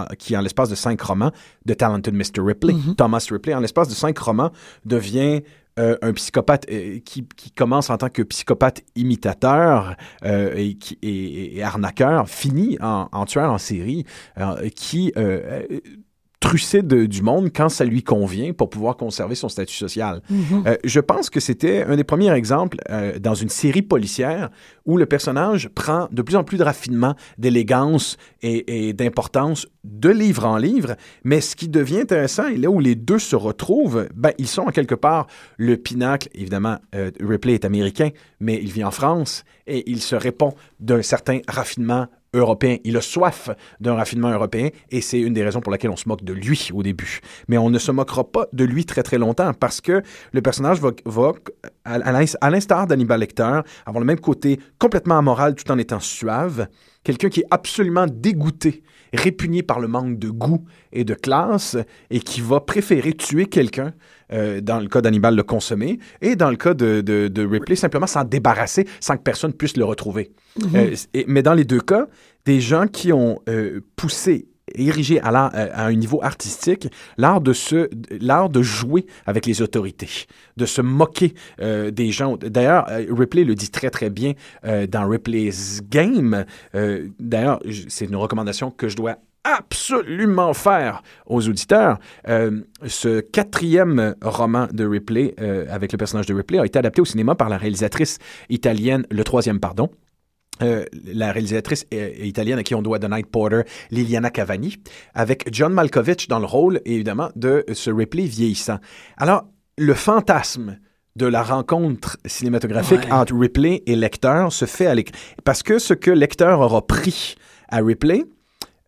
en- qui en l'espace de cinq romans, de Talented Mr. Ripley, Thomas Ripley, en l'espace de cinq romans, devient euh, un psychopathe euh, qui, commence en tant que psychopathe imitateur euh, et, arnaqueur, finit en, en tueur en série, qui euh, trucide du monde quand ça lui convient pour pouvoir conserver son statut social. Euh, je pense que c'était un des premiers exemples euh, dans une série policière où le personnage prend de plus en plus de raffinement, d'élégance et, et d'importance de livre en livre. Mais ce qui devient intéressant, et là où les deux se retrouvent, ben, ils sont en quelque part le pinacle. Évidemment, euh, Ripley est américain, mais il vit en France et il se répond d'un certain raffinement européen. Il a soif d'un raffinement européen et c'est une des raisons pour laquelle on se moque de lui au début. Mais on ne se moquera pas de lui très très longtemps parce que le personnage va, va à, à l'ins- à l'instar d'Hannibal Lecter, avoir le même côté complètement amoral tout en étant suave. Quelqu'un qui est absolument dégoûté, répugné par le manque de goût et de classe et qui va préférer tuer quelqu'un, euh, dans le cas d'Hannibal, le consommer, et dans le cas de, de- de Ripley, simplement s'en débarrasser sans que personne puisse le retrouver. Euh, et- mais dans les deux cas, des gens qui ont euh, poussé érigé à, euh, un niveau artistique l'art de se l'art de jouer avec les autorités de se moquer euh, des gens. D'ailleurs euh, Ripley le dit très très bien euh, dans Ripley's Game. Euh, d'ailleurs c'est une recommandation que je dois absolument faire aux auditeurs. Euh, ce quatrième roman de Ripley, euh, avec le personnage de Ripley, a été adapté au cinéma par la réalisatrice italienne, le troisième, pardon, euh, la réalisatrice italienne à qui on doit The Night Porter, Liliana Cavani, avec John Malkovich dans le rôle, évidemment, de ce Ripley vieillissant. Alors, le fantasme de la rencontre cinématographique Ouais. entre Ripley et Lecter se fait à l'écran. Parce que ce que Lecter aura pris à Ripley,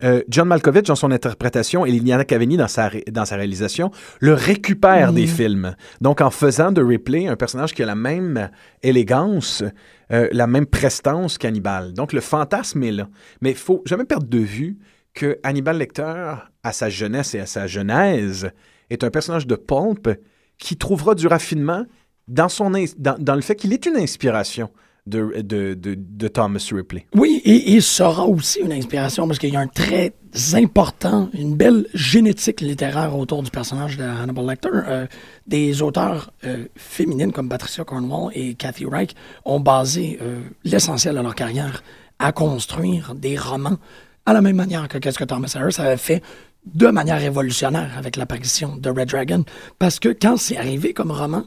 euh, John Malkovich, dans son interprétation, et Liliana Cavani, dans sa, dans sa réalisation, le récupère des films. Donc, en faisant de Ripley un personnage qui a la même élégance, euh, la même prestance qu'Hannibal. Donc, le fantasme est là. Mais il faut jamais perdre de vue que Hannibal Lecter, à sa jeunesse et à sa genèse, est un personnage de pulp qui trouvera du raffinement dans, son, dans, dans le fait qu'il est une inspiration de, de, de, Thomas Ripley. Oui, et, et sera aussi une inspiration parce qu'il y a un trait important, une belle génétique littéraire autour du personnage de Hannibal Lecter. Euh, des auteurs euh, féminines comme Patricia Cornwall et Kathy Reich ont basé euh, l'essentiel de leur carrière à construire des romans à la même manière que qu'est-ce que Thomas Harris avait fait de manière révolutionnaire avec l'apparition de Red Dragon. Parce que quand c'est arrivé comme roman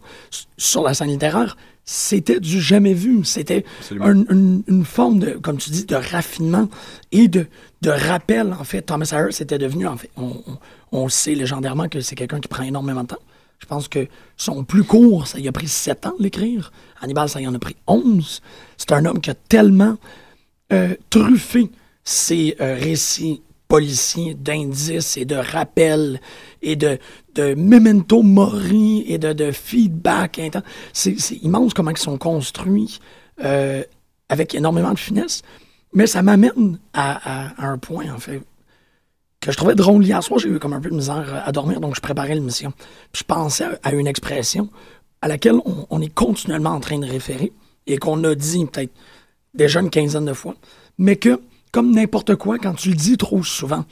sur la scène littéraire, c'était du jamais vu. C'était un- une, une forme de, comme tu dis, de raffinement et de, de rappel. En fait, Thomas Harris était devenu, en fait, on, on- on sait légendairement que c'est quelqu'un qui prend énormément de temps. Je pense que son plus court, ça y a pris sept ans de l'écrire. Hannibal, ça y en a pris onze. C'est un homme qui a tellement euh, truffé ses euh, récits policier d'indices et de rappels et de, de memento mori et de, feedback. inten- C'est immense comment ils sont construits euh, avec énormément de finesse. Mais ça m'amène à, un point, en fait, que je trouvais drôle. Hier soir, j'ai eu comme un peu de misère à dormir, donc je préparais l'émission. Je pensais à, une expression à laquelle on est continuellement en train de référer et qu'on a dit peut-être déjà une quinzaine de fois, mais que, comme n'importe quoi, quand tu le dis trop souvent,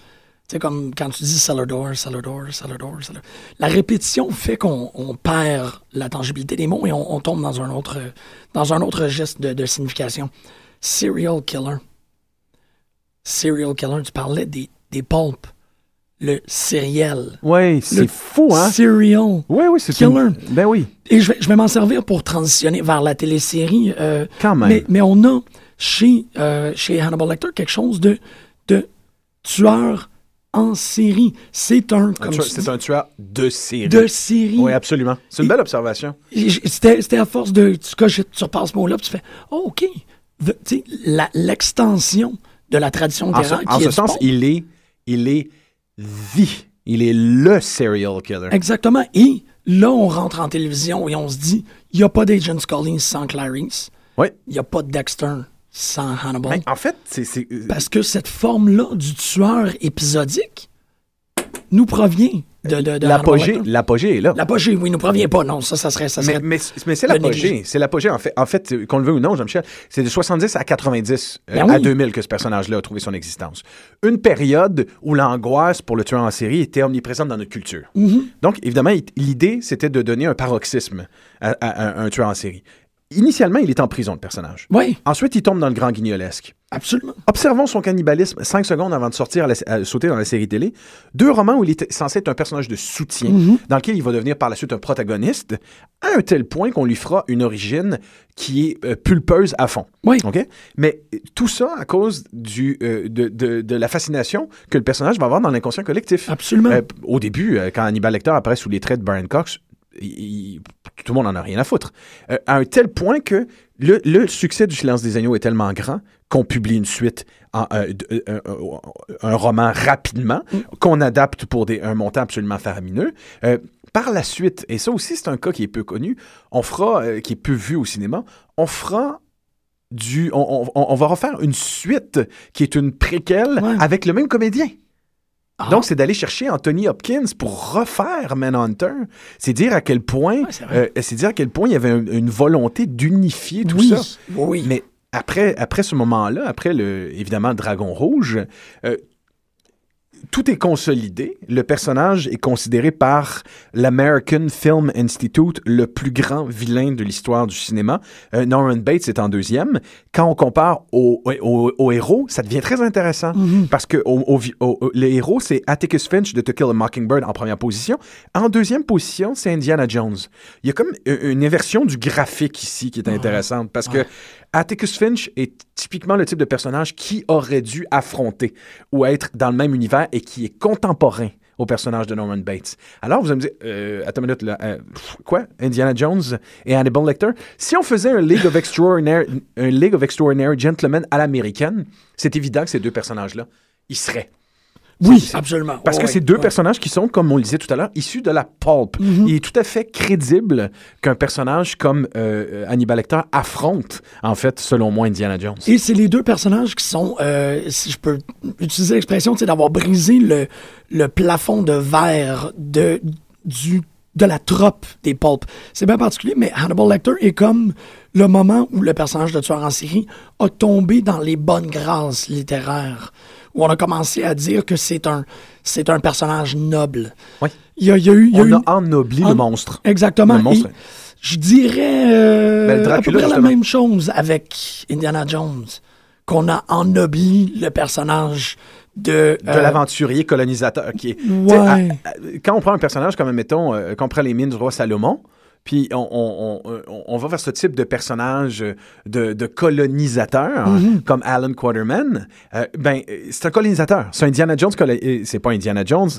c'est comme quand tu dis cellar door, cellar door, cellar door, cellar La répétition fait qu'on on perd la tangibilité des mots et on, on tombe dans un autre, dans un autre geste de, de signification. Serial killer. Serial killer, tu parlais des, des pulps. Le serial. Oui, c'est fou, hein? Serial. Oui, oui, c'est Killer. une- Ben oui, Et je vais, je vais m'en servir pour transitionner vers la télésérie. euh, quand même. mais, mais on a chez, euh, chez Hannibal Lecter quelque chose de, de tueur en série. C'est un, comme C'est un tueur de série. de série. Oui, absolument. C'est une belle observation. C'était à force de. Tu, tu repasses ce mot-là, tu fais Oh, OK. L'extension de la tradition En ce, littéraire en qui ce sens, il est, il est the. Il est le serial killer. Exactement. Et là, on rentre en télévision et on se dit il n'y a pas d'Agent Scully sans Clarice. Oui. Il n'y a pas de Dexter sans Hannibal. Ben, en fait, c'est. c'est- Parce que cette forme-là du tueur épisodique nous provient de, de, de L'apogée, l'apogée est là. L'apogée, oui, nous provient pas. Non, ça, ça serait. Ça Mais, serait mais, mais c'est l'apogée. C'est l'apogée. En fait, en fait euh, qu'on le veut ou non, Jean-Michel, c'est de 70 à 90, euh, Ben à oui. 2000 que ce personnage-là a trouvé son existence. Une période où l'angoisse pour le tueur en série était omniprésente dans notre culture. Mm-hmm. Donc, évidemment, l'idée, c'était de donner un paroxysme à, à- à un tueur en série. Initialement, il est en prison, le personnage. Oui, Ensuite, il tombe dans le grand guignolesque. absolument. Observons son cannibalisme cinq secondes avant de sortir, à la- à sauter dans la série télé. Deux romans où il est censé être un personnage de soutien, dans lequel il va devenir par la suite un protagoniste, à un tel point qu'on lui fera une origine qui est euh, pulpeuse à fond. Oui. OK? Mais euh, tout ça à cause du, euh, de, de- de la fascination que le personnage va avoir dans l'inconscient collectif. Absolument. Euh, au début, quand Hannibal Lecter apparaît sous les traits de Brian Cox, il- tout le monde en a rien à foutre. Euh, à un tel point que le, le succès du Silence des agneaux est tellement grand qu'on publie une suite, en, euh, euh, un roman rapidement, qu'on adapte pour des, un montant absolument faramineux. Euh, par la suite, et ça aussi c'est un cas qui est peu connu, on fera, qui est peu vu au cinéma, on fera du, on, on- on va refaire une suite qui est une préquelle Ouais. avec le même comédien. Ah. Donc, c'est d'aller chercher Anthony Hopkins pour refaire Manhunter. C'est dire à quel point, Ouais, euh, c'est dire à quel point il y avait un- une volonté d'unifier tout oui. ça. Oui. Mais après, après ce moment-là, après le, évidemment Dragon Rouge, euh, tout est consolidé. Le personnage est considéré par l'American Film Institute le plus grand vilain de l'histoire du cinéma. Euh, Norman Bates est en deuxième. Quand on compare au, au- au héros, ça devient très intéressant parce que au, le héros, c'est Atticus Finch de To Kill a Mockingbird en première position. En deuxième position, c'est Indiana Jones. Il y a comme une une inversion du graphique ici qui est intéressante parce que Atticus Finch est typiquement le type de personnage qui aurait dû affronter ou être dans le même univers et qui est contemporain au personnage de Norman Bates. Alors, vous allez me dire, euh, attends une minute, euh, quoi? Indiana Jones et Hannibal Lecter? Si on faisait un League of Extraordinary, un League of Extraordinary Gentlemen à l'américaine, c'est évident que ces deux personnages-là, ils seraient. Oui, absolument. Parce Oh, que oui. c'est deux personnages qui sont, comme on le disait tout à l'heure, issus de la pulp. Il est tout à fait crédible qu'un personnage comme euh, Hannibal Lecter affronte, en fait, selon moi, Indiana Jones. Et c'est les deux personnages qui sont, euh, si je peux utiliser l'expression, c'est d'avoir brisé le, le plafond de verre de, du, de la trope des pulps. C'est bien particulier, mais Hannibal Lecter est comme le moment où le personnage de tueur en série a tombé dans les bonnes grâces littéraires, où on a commencé à dire que c'est un, c'est un personnage noble. Oui. Il y a, il y a eu... il y a On a ennobli le monstre. Exactement. Le monstre. Et je dirais euh, Ben, le à peu Dracula, près la même chose avec Indiana Jones, qu'on a ennobli le personnage de... de euh, l'aventurier colonisateur qui est. tu sais, Ouais. à- à- quand on prend un personnage comme, mettons, euh, quand on prend les mines du roi Salomon, puis on, on- on- va vers ce type de personnage euh, de, de colonisateur, Mm-hmm. comme Alan Quaterman, euh, ben, c'est un colonisateur. C'est Indiana Jones, euh, c'est pas Indiana Jones.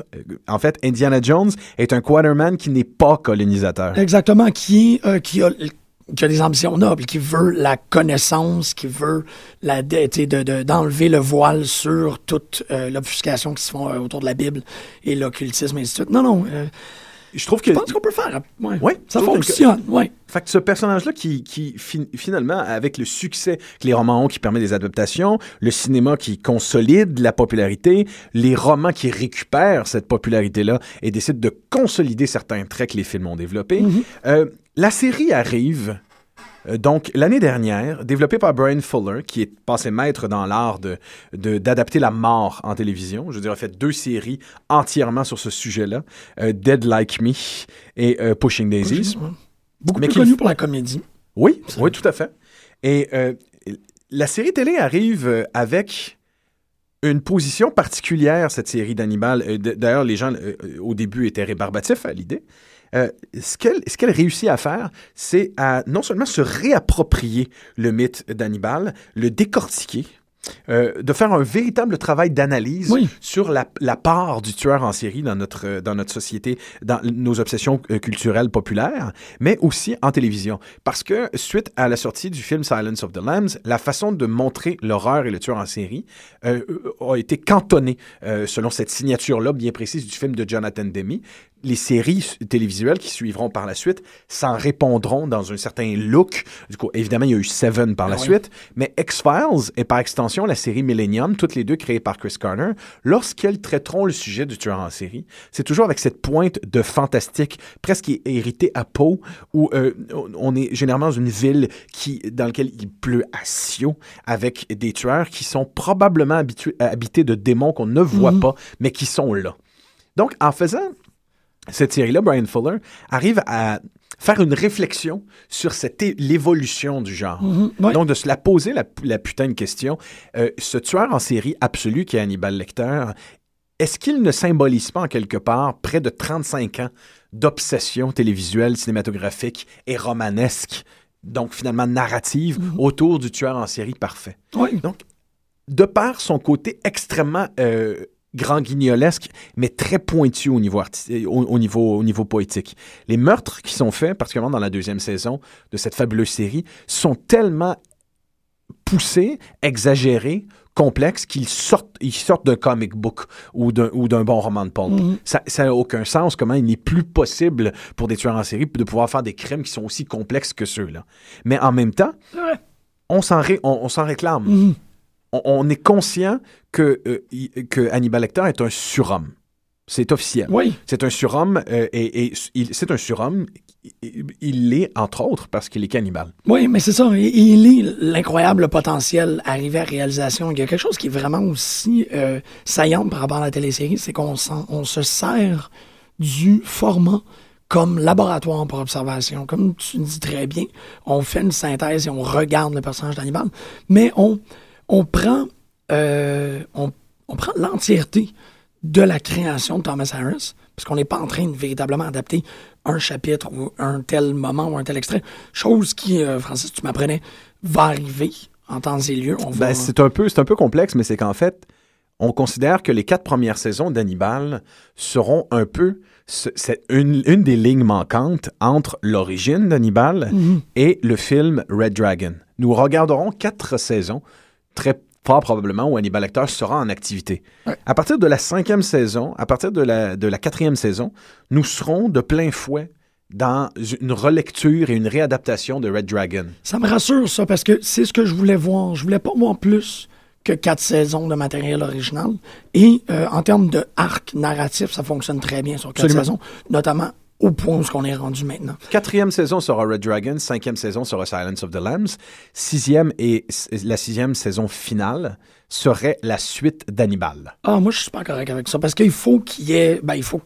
En fait, Indiana Jones est un Quaterman qui n'est pas colonisateur. Exactement, qui, est, euh, qui a qui a des ambitions nobles, qui veut la connaissance, qui veut la de- tu sais, de- de- d'enlever le voile sur toute euh, l'obfuscation qui se font autour de la Bible et l'occultisme et ainsi de suite. Non, non, Je trouve que. je pense qu'on peut faire. Ouais, Ouais, ça trouve que- fonctionne. Ouais. Fait que ce personnage-là qui, qui fin- finalement, avec le succès que les romans ont, qui permet des adaptations, le cinéma qui consolide la popularité, les romans qui récupèrent cette popularité-là et décident de consolider certains traits que les films ont développés, euh, la série arrive. Euh, Donc, l'année dernière, développée par Brian Fuller, qui est passé maître dans l'art de, de- d'adapter la mort en télévision. Je veux dire, il a fait deux séries entièrement sur ce sujet-là, euh, Dead Like Me et euh, Pushing Daisies. Beaucoup Mais plus connu pour la comédie. Oui, oui, tout à fait. Et euh, la série télé arrive avec une position particulière, cette série d'Hannibal. Euh, d- D'ailleurs, les gens, au début, étaient rébarbatifs à l'idée. Euh, ce qu'elle réussit à faire, c'est à non seulement se réapproprier le mythe d'Hannibal, le décortiquer, euh, de faire un véritable travail d'analyse Oui. sur la, la part du tueur en série dans notre, dans notre société, dans nos obsessions euh, culturelles populaires, mais aussi en télévision. Parce que suite à la sortie du film Silence of the Lambs, la façon de montrer l'horreur et le tueur en série euh, a été cantonnée euh, selon cette signature-là bien précise du film de Jonathan Demme. Les séries télévisuelles qui suivront par la suite s'en répondront dans un certain look. Du coup, évidemment, il y a eu Seven par la Ah oui. suite, mais X-Files et par extension la série Millennium, toutes les deux créées par Chris Carter, lorsqu'elles traiteront le sujet du tueur en série, c'est toujours avec cette pointe de fantastique presque héritée à Poe, où euh, on est généralement dans une ville qui, dans laquelle il pleut à Sio, avec des tueurs qui sont probablement habitués, habités de démons qu'on ne voit Mhm. pas, mais qui sont là. Donc, en faisant cette série-là, Brian Fuller arrive à faire une réflexion sur l'évolution du genre. Mhm, ouais. Donc, de se la poser la, la putain de question. Euh, ce tueur en série absolu qui est Hannibal Lecter, est-ce qu'il ne symbolise pas en quelque part près de 35 ans d'obsession télévisuelle, cinématographique et romanesque, donc finalement narrative, autour du tueur en série parfait? Ouais. Donc, de par son côté extrêmement euh, grand guignolesque, mais très pointu au niveau, au, au niveau, au niveau poétique. Les meurtres qui sont faits, particulièrement dans la deuxième saison de cette fabuleuse série, sont tellement poussés, exagérés, complexes, qu'ils sortent, ils sortent d'un comic book ou d'un, ou d'un bon roman de pulp. Mhm. Ça n'a aucun sens comment il n'est plus possible pour des tueurs en série de pouvoir faire des crimes qui sont aussi complexes que ceux-là. Mais en même temps, Ouais. on s'en, ré- on, on s'en réclame Mhm. On, on est conscient que, euh, que Hannibal Lecter est un surhomme. C'est officiel. Oui. C'est un surhomme euh, et, c'est un surhomme. Il- l'est, entre autres, parce qu'il est cannibale. Oui, mais c'est ça. Il, il est l'incroyable potentiel arrivé à réalisation. Il y a quelque chose qui est vraiment aussi euh, saillant par rapport à la télésérie, c'est qu'on on se sert du format comme laboratoire pour observation. Comme tu dis très bien, on fait une synthèse et on regarde le personnage d'Hannibal, mais on, on prend, euh, on, on prend l'entièreté de la création de Thomas Harris, parce qu'on n'est pas en train de véritablement adapter un chapitre ou un tel moment ou un tel extrait, chose qui, euh, Francis, tu m'apprenais, va arriver en temps et lieu. On va... Ben, c'est un peu, c'est un peu complexe, mais c'est qu'en fait, on considère que les quatre premières saisons d'Hannibal seront un peu ce- c'est une, une des lignes manquantes entre l'origine d'Hannibal Mhm. et le film Red Dragon. Nous regarderons quatre saisons, très fort probablement, où Hannibal Lecter sera en activité. Ouais. À partir de la cinquième saison, à partir de la, de la quatrième saison, nous serons de plein fouet dans une relecture et une réadaptation de Red Dragon. Ça me rassure, ça, parce que c'est ce que je voulais voir. Je voulais pas voir plus que quatre saisons de matériel original. Et euh, en termes de arc narratif, ça fonctionne très bien sur quatre Absolument. saisons, notamment au point où on est rendu maintenant. Quatrième saison sera Red Dragon, cinquième saison sera Silence of the Lambs, sixième et la sixième saison finale serait la suite d'Hannibal. Ah, moi, je suis pas correct avec ça, parce qu'il faut qu'il y ait... Ben, il faut...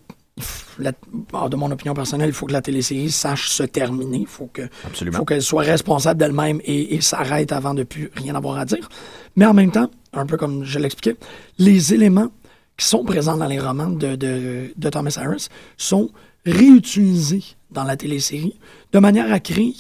la- ah, de mon opinion personnelle, il faut que la télésérie sache se terminer. Il faut que Absolument. faut qu'elle soit responsable d'elle-même et, et s'arrête avant de plus rien avoir à dire. Mais en même temps, un peu comme je l'expliquais, les éléments qui sont présents dans les romans de, de, de Thomas Harris sont réutilisés dans la télésérie de manière à créer.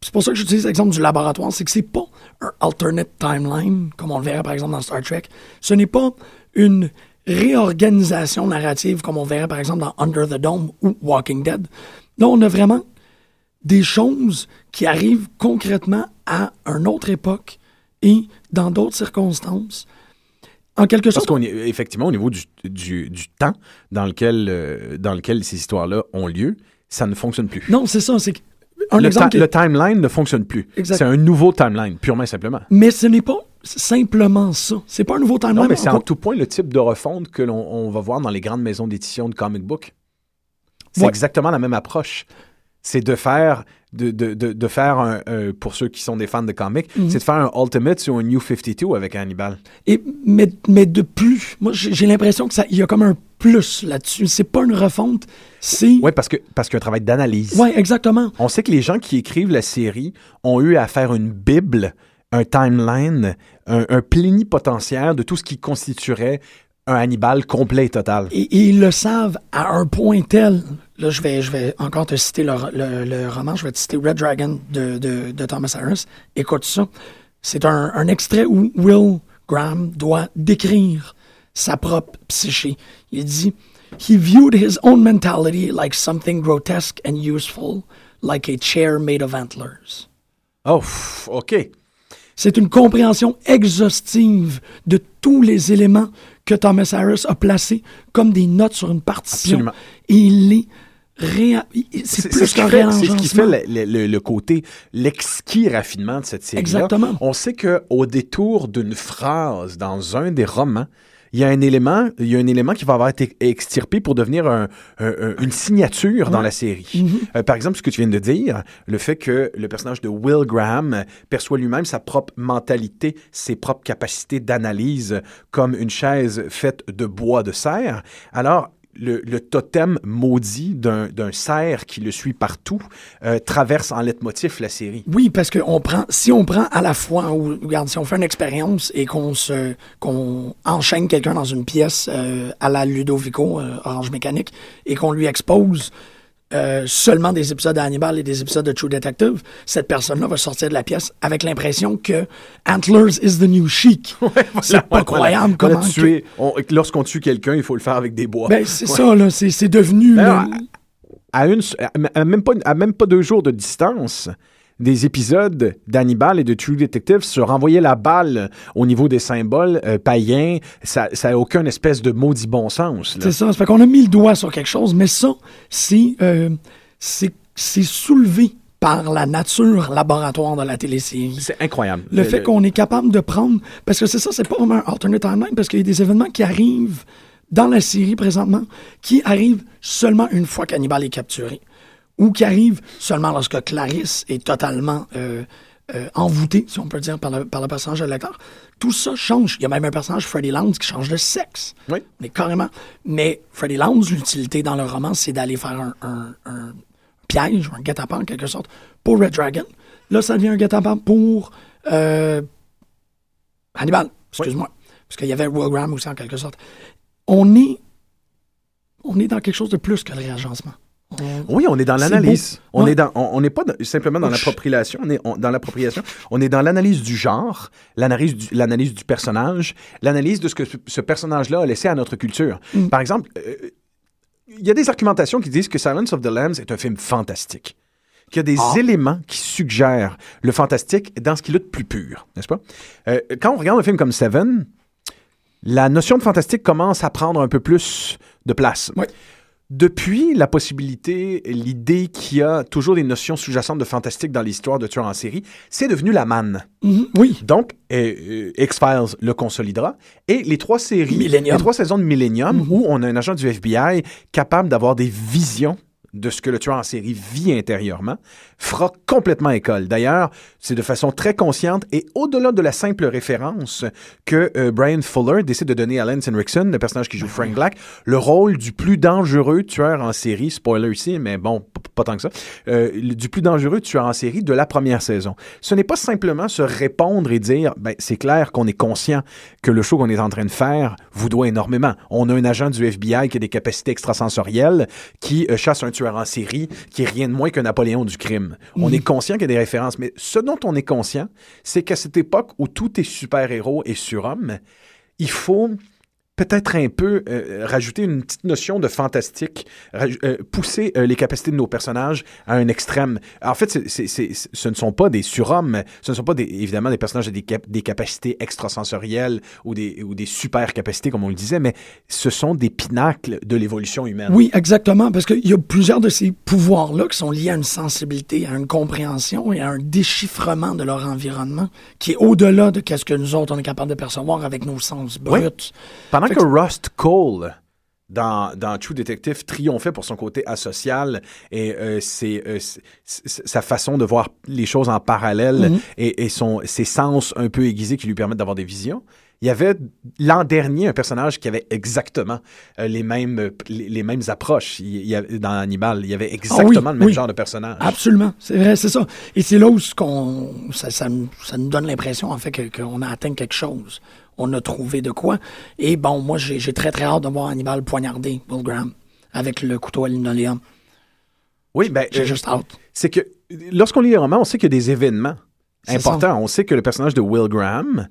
C'est pour ça que j'utilise l'exemple du laboratoire, c'est que c'est pas un alternate timeline, comme on le verrait par exemple dans Star Trek. Ce n'est pas une réorganisation narrative, comme on verrait par exemple dans Under the Dome ou Walking Dead. Là, on a vraiment des choses qui arrivent concrètement à une autre époque et dans d'autres circonstances. En quelque Parce sorte, qu'on est effectivement au niveau du, du, du temps dans lequel, euh, dans lequel ces histoires-là ont lieu, ça ne fonctionne plus. non, c'est ça, c'est un le, exemple que- le timeline ne fonctionne plus. C'est un nouveau timeline, purement et simplement. mais ce n'est pas simplement ça. C'est pas un nouveau timeline. Non, mais c'est en tout point le type de refonte que l'on on va voir dans les grandes maisons d'édition de comic book. C'est Ouais. exactement la même approche. C'est de faire, de, de, de, de faire un, euh, pour ceux qui sont des fans de comics, Mhm. c'est de faire un Ultimate ou un New 52 avec Hannibal. Et, mais, mais de plus, moi j'ai l'impression que ça, il y a comme un plus là-dessus. C'est pas une refonte, c'est. Oui, parce que parce qu'il y a un travail d'analyse. Ouais, exactement. On sait que les gens qui écrivent la série ont eu à faire une bible, un timeline, un, un plénipotentiaire de tout ce qui constituerait un Hannibal complet et total. Et, et ils le savent à un point tel. Là, je vais, je vais encore te citer le, le- le roman. Je vais te citer Red Dragon de, de- de Thomas Harris. Écoute ça. C'est un, un extrait où Will Graham doit décrire sa propre psyché. Il dit He viewed his own mentality like something grotesque and useful, like a chair made of antlers. Oh, OK. C'est une compréhension exhaustive de tous les éléments que Thomas Harris a placés comme des notes sur une partition. Absolument. Et il les réa... C'est ce, qui fait, c'est ce qui fait le, le- le côté, l'exquis raffinement de cette série Exactement. On sait qu'au détour d'une phrase dans un des romans, il y a un élément, il y a un élément qui va avoir été extirpé pour devenir un- un- un- une signature dans la série. Mm-hmm. Euh, par exemple, ce que tu viens de dire, le fait que le personnage de Will Graham perçoit lui-même sa propre mentalité, ses propres capacités d'analyse comme une chaise faite de bois de serre. Alors, le, totem maudit d'un cerf qui le suit partout euh, traverse en leitmotiv la série. Oui, parce que on prend, si on prend à la fois, regarde, si on fait une expérience et qu'on se, qu'on enchaîne quelqu'un dans une pièce euh, à la Ludovico, euh, Orange Mécanique, et qu'on lui expose euh, seulement des épisodes d'Hannibal et des épisodes de True Detective, cette personne-là va sortir de la pièce avec l'impression que Antlers is the new chic. c'est pas croyable voilà, comment. que- Lorsqu'on tue quelqu'un, il faut le faire avec des bois. Ben, c'est Ouais. ça, là. C'est, devenu. Là, à, une, à, même pas, à même pas deux jours de distance, des épisodes d'Hannibal et de True Detective se renvoyaient la balle au niveau des symboles euh, païens. Ça n'a aucun espèce de maudit bon sens. C'est ça. Ça fait qu'on a mis le doigt sur quelque chose, mais ça, c'est, euh, soulevé par la nature laboratoire de la télésérie. C'est incroyable. Le fait qu'on est capable de prendre. Parce que c'est ça, c'est pas vraiment un alternate timeline, parce qu'il y a des événements qui arrivent dans la série présentement qui arrivent seulement une fois qu'Hannibal est capturé. Ou qui arrivent seulement lorsque Clarisse est totalement euh, euh, envoûtée, si on peut dire, par le, par le personnage de l'acteur. Tout ça change. Il y a même un personnage, Freddy Lounds, qui change de sexe. Oui. Mais carrément. Mais Freddy Lounds, l'utilité dans le roman, c'est d'aller faire un, un- un piège, un guet-apens en quelque sorte, pour Red Dragon. Là, ça devient un guet-apens pour euh, Hannibal, excuse-moi. Parce qu'il y avait Will Graham aussi en quelque sorte. On est, on est dans quelque chose de plus que le réagencement. Oui, on est dans l'analyse. On Ouais. est dans, on on n'est pas dans- simplement dans Ouch. l'appropriation. On est on- dans l'appropriation. On est dans l'analyse du genre, l'analyse du, l'analyse du personnage, l'analyse de ce que ce, ce personnage-là a laissé à notre culture. Mm. Par exemple, euh, il y a des argumentations qui disent que Silence of the Lambs est un film fantastique. Qu'il y a des Ah. éléments qui suggèrent le fantastique dans ce qu'il a de plus pur, n'est-ce pas? Euh, quand on regarde un film comme Seven, la notion de fantastique commence à prendre un peu plus de place. Ouais. Depuis la possibilité, l'idée qu'il y a toujours des notions sous-jacentes de fantastique dans l'histoire de tueurs en série, c'est devenu la manne. Mhm, oui. Donc, euh, euh, X-Files le consolidera. Et les trois séries, Millennium. les trois saisons de Millennium, où on a un agent du FBI capable d'avoir des visions de ce que le tueur en série vit intérieurement, fera complètement école. D'ailleurs, c'est de façon très consciente et au-delà de la simple référence que euh, Brian Fuller décide de donner à Lance Henriksen, le personnage qui joue Frank Black, le rôle du plus dangereux tueur en série, spoiler ici, mais bon, pas tant que ça, euh, du plus dangereux tueur en série de la première saison. Ce n'est pas simplement se répondre et dire, ben, c'est clair qu'on est conscient que le show qu'on est en train de faire vous doit énormément. On a un agent du FBI qui a des capacités extrasensorielles, qui euh, chasse un tueur en série, qui est rien de moins que Napoléon du crime. On est conscient qu'il y a des références, mais ce dont on est conscient, c'est qu'à cette époque où tout est super-héros et surhomme, il faut peut-être un peu euh, rajouter une petite notion de fantastique, euh, pousser euh, les capacités de nos personnages à un extrême. En fait, ce ne sont pas des surhommes, ce ne sont pas des, évidemment des personnages avec des, cap- des capacités extrasensorielles ou des, ou des super capacités, comme on le disait, mais ce sont des pinacles de l'évolution humaine. Oui, exactement, parce qu'il y a plusieurs de ces pouvoirs-là qui sont liés à une sensibilité, à une compréhension et à un déchiffrement de leur environnement qui est au-delà de ce que nous autres, on est capable de percevoir avec nos sens bruts. Oui. Pendant Fait que que- Rust Cole, dans, dans True Detective, triomphait pour son côté asocial et euh, ses, euh, sa façon de voir les choses en parallèle Mhm. et, et son, ses sens un peu aiguisés qui lui permettent d'avoir des visions. Il y avait l'an dernier un personnage qui avait exactement euh, les, mêmes, les, les mêmes approches il, il y avait- dans Hannibal. Il y avait exactement le même oui. genre de personnage. Absolument, c'est vrai, c'est ça. Et c'est là où ce qu'on, ça, ça, nous- ça nous donne l'impression, en fait, que- qu'on a atteint quelque chose. On a trouvé de quoi. Et bon, moi, j'ai très, très hâte de voir Hannibal poignarder Will Graham avec le couteau à linoléum. Oui, ben, J'ai euh, juste hâte. c'est que lorsqu'on lit les romans, on sait qu'il y a des événements importants. On sait que le personnage de Will Graham,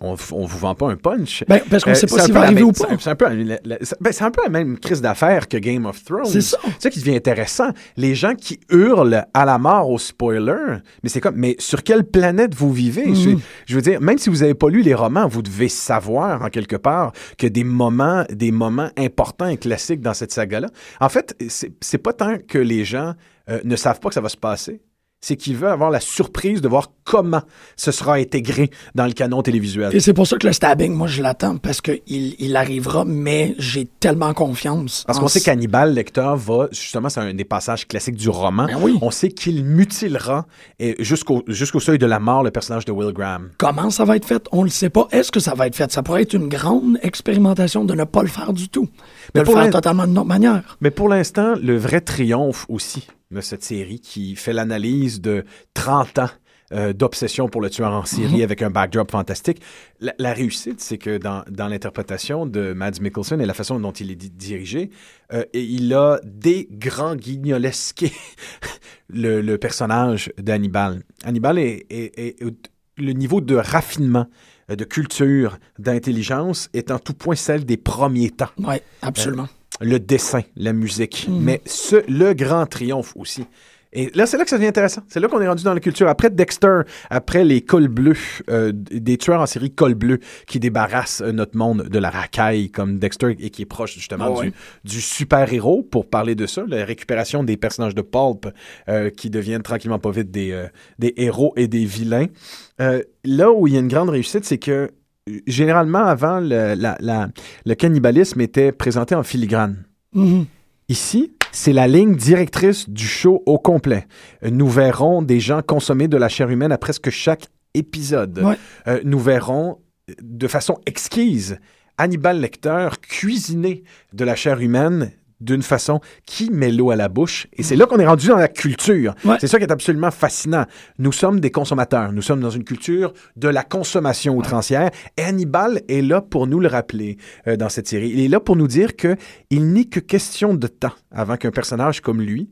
on, on vous vend pas un punch. Ben, parce qu'on Euh, sait pas s'il va arriver même- ou pas. c'est- C'est un, peu la- la- c'est- ben, c'est un peu la même crise d'affaires que Game of Thrones. C'est ça. C'est ça qui devient intéressant. Les gens qui hurlent à la mort au spoiler, mais c'est comme, mais sur quelle planète vous vivez? Mhm. Je, je veux dire, même si vous n'avez pas lu les romans, vous devez savoir en quelque part que des moments, des moments importants et classiques dans cette saga-là. En fait, c'est c'est pas tant que les gens euh, ne savent pas que ça va se passer. C'est qu'ils veulent avoir la surprise de voir comment ce sera intégré dans le canon télévisuel. Et c'est pour ça que le stabbing, moi, je l'attends parce qu'il il arrivera, mais j'ai tellement confiance. Parce qu'on sait qu'Hannibal Lecter va, justement, c'est un des passages classiques du roman. Ben oui. On sait qu'il mutilera jusqu'au jusqu'au seuil de la mort le personnage de Will Graham. Comment ça va être fait? On ne le sait pas. Est-ce que ça va être fait? Ça pourrait être une grande expérimentation de ne pas le faire du tout. De Mais le pour faire totalement d'une autre manière. Mais pour l'instant, le vrai triomphe aussi de cette série qui fait l'analyse de 30 ans euh, d'obsession pour le tueur en série avec un backdrop fantastique. La, la réussite, c'est que dans, dans l'interprétation de Mads Mikkelsen et la façon dont il est di- dirigé, euh, et il a des grands guignolesqués le, le personnage d'Hannibal. Hannibal est, est- est- est- le niveau de raffinement, euh, de culture, d'intelligence est en tout point celle des premiers temps Oui, absolument. Le dessin, la musique, Mhm. mais ce, le grand triomphe aussi. Et là, c'est là que ça devient intéressant. C'est là qu'on est rendu dans la culture. Après Dexter, après les cols bleus, euh, des tueurs en série cols bleus qui débarrassent euh, notre monde de la racaille comme Dexter et qui est proche justement Ah ouais. du, du super-héros, pour parler de ça, la récupération des personnages de Pulp euh, qui deviennent tranquillement pas vite des, euh, des héros et des vilains. Là où il y a une grande réussite, c'est que généralement, avant, le, la- la- le cannibalisme était présenté en filigrane. Mhm. Ici, c'est la ligne directrice du show au complet. Euh, Nous verrons des gens consommer de la chair humaine à presque chaque épisode. Ouais. Euh, nous verrons euh, de façon exquise Hannibal Lecter cuisiner de la chair humaine d'une façon qui met l'eau à la bouche. Et c'est là qu'on est rendu dans la culture. Ouais. C'est ça qui est absolument fascinant. Nous sommes des consommateurs. Nous sommes dans une culture de la consommation outrancière. Et Hannibal est là pour nous le rappeler euh, dans cette série. Il est là pour nous dire que il n'est que question de temps avant qu'un personnage comme lui,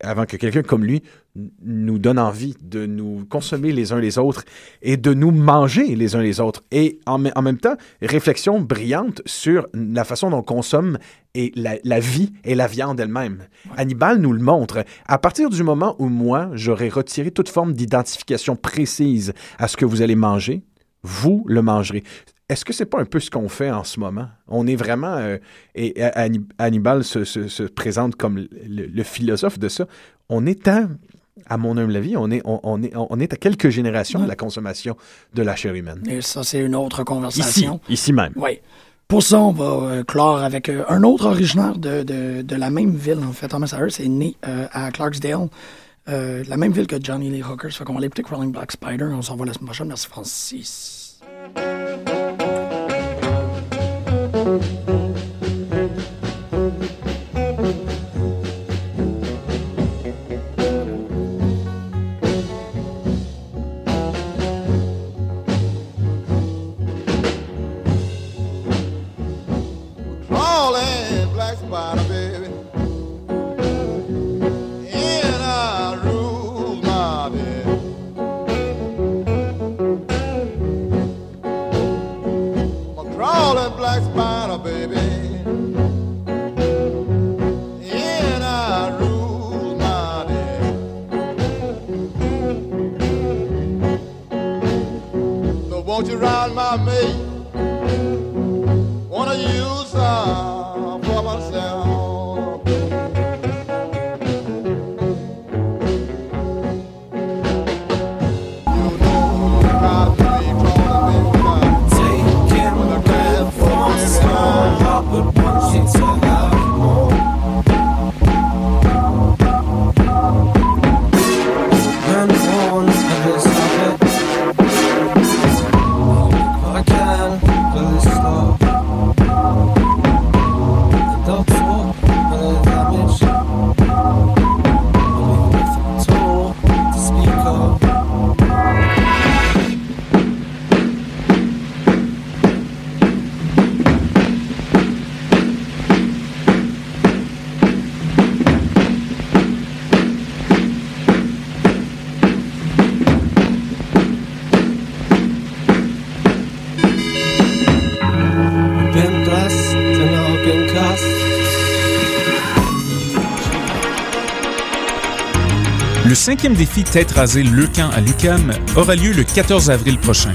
avant que quelqu'un comme lui nous donne envie de nous consommer les uns les autres et de nous manger les uns les autres. Et en, me- en même temps, réflexion brillante sur la façon dont on consomme et la, la vie et la viande elle-même. Hannibal nous le montre. À partir du moment où moi, j'aurais retiré toute forme d'identification précise à ce que vous allez manger, vous le mangerez. Est-ce que c'est pas un peu ce qu'on fait en ce moment? On est vraiment... euh, et Hanni- Hannibal se, se- se présente comme le, le philosophe de ça. On est à, à mon humble avis, on est, on, on est, on est à quelques générations de la consommation de la chair humaine. Et ça, c'est une autre Ici, conversation. ici même. Oui. Pour ça, on va euh, clore avec euh, un autre originaire de, de, de la même ville, en fait. Thomas Harris est né euh, à Clarksdale, euh, la même ville que Johnny Lee Hooker. Ça fait qu'on va l'écouter Crawling Black Spider. On s'en va la semaine prochaine. Merci, Francis. Crawling amei. Le cinquième défi Tête rasée Leucan à l'UCAM aura lieu le 14 avril prochain.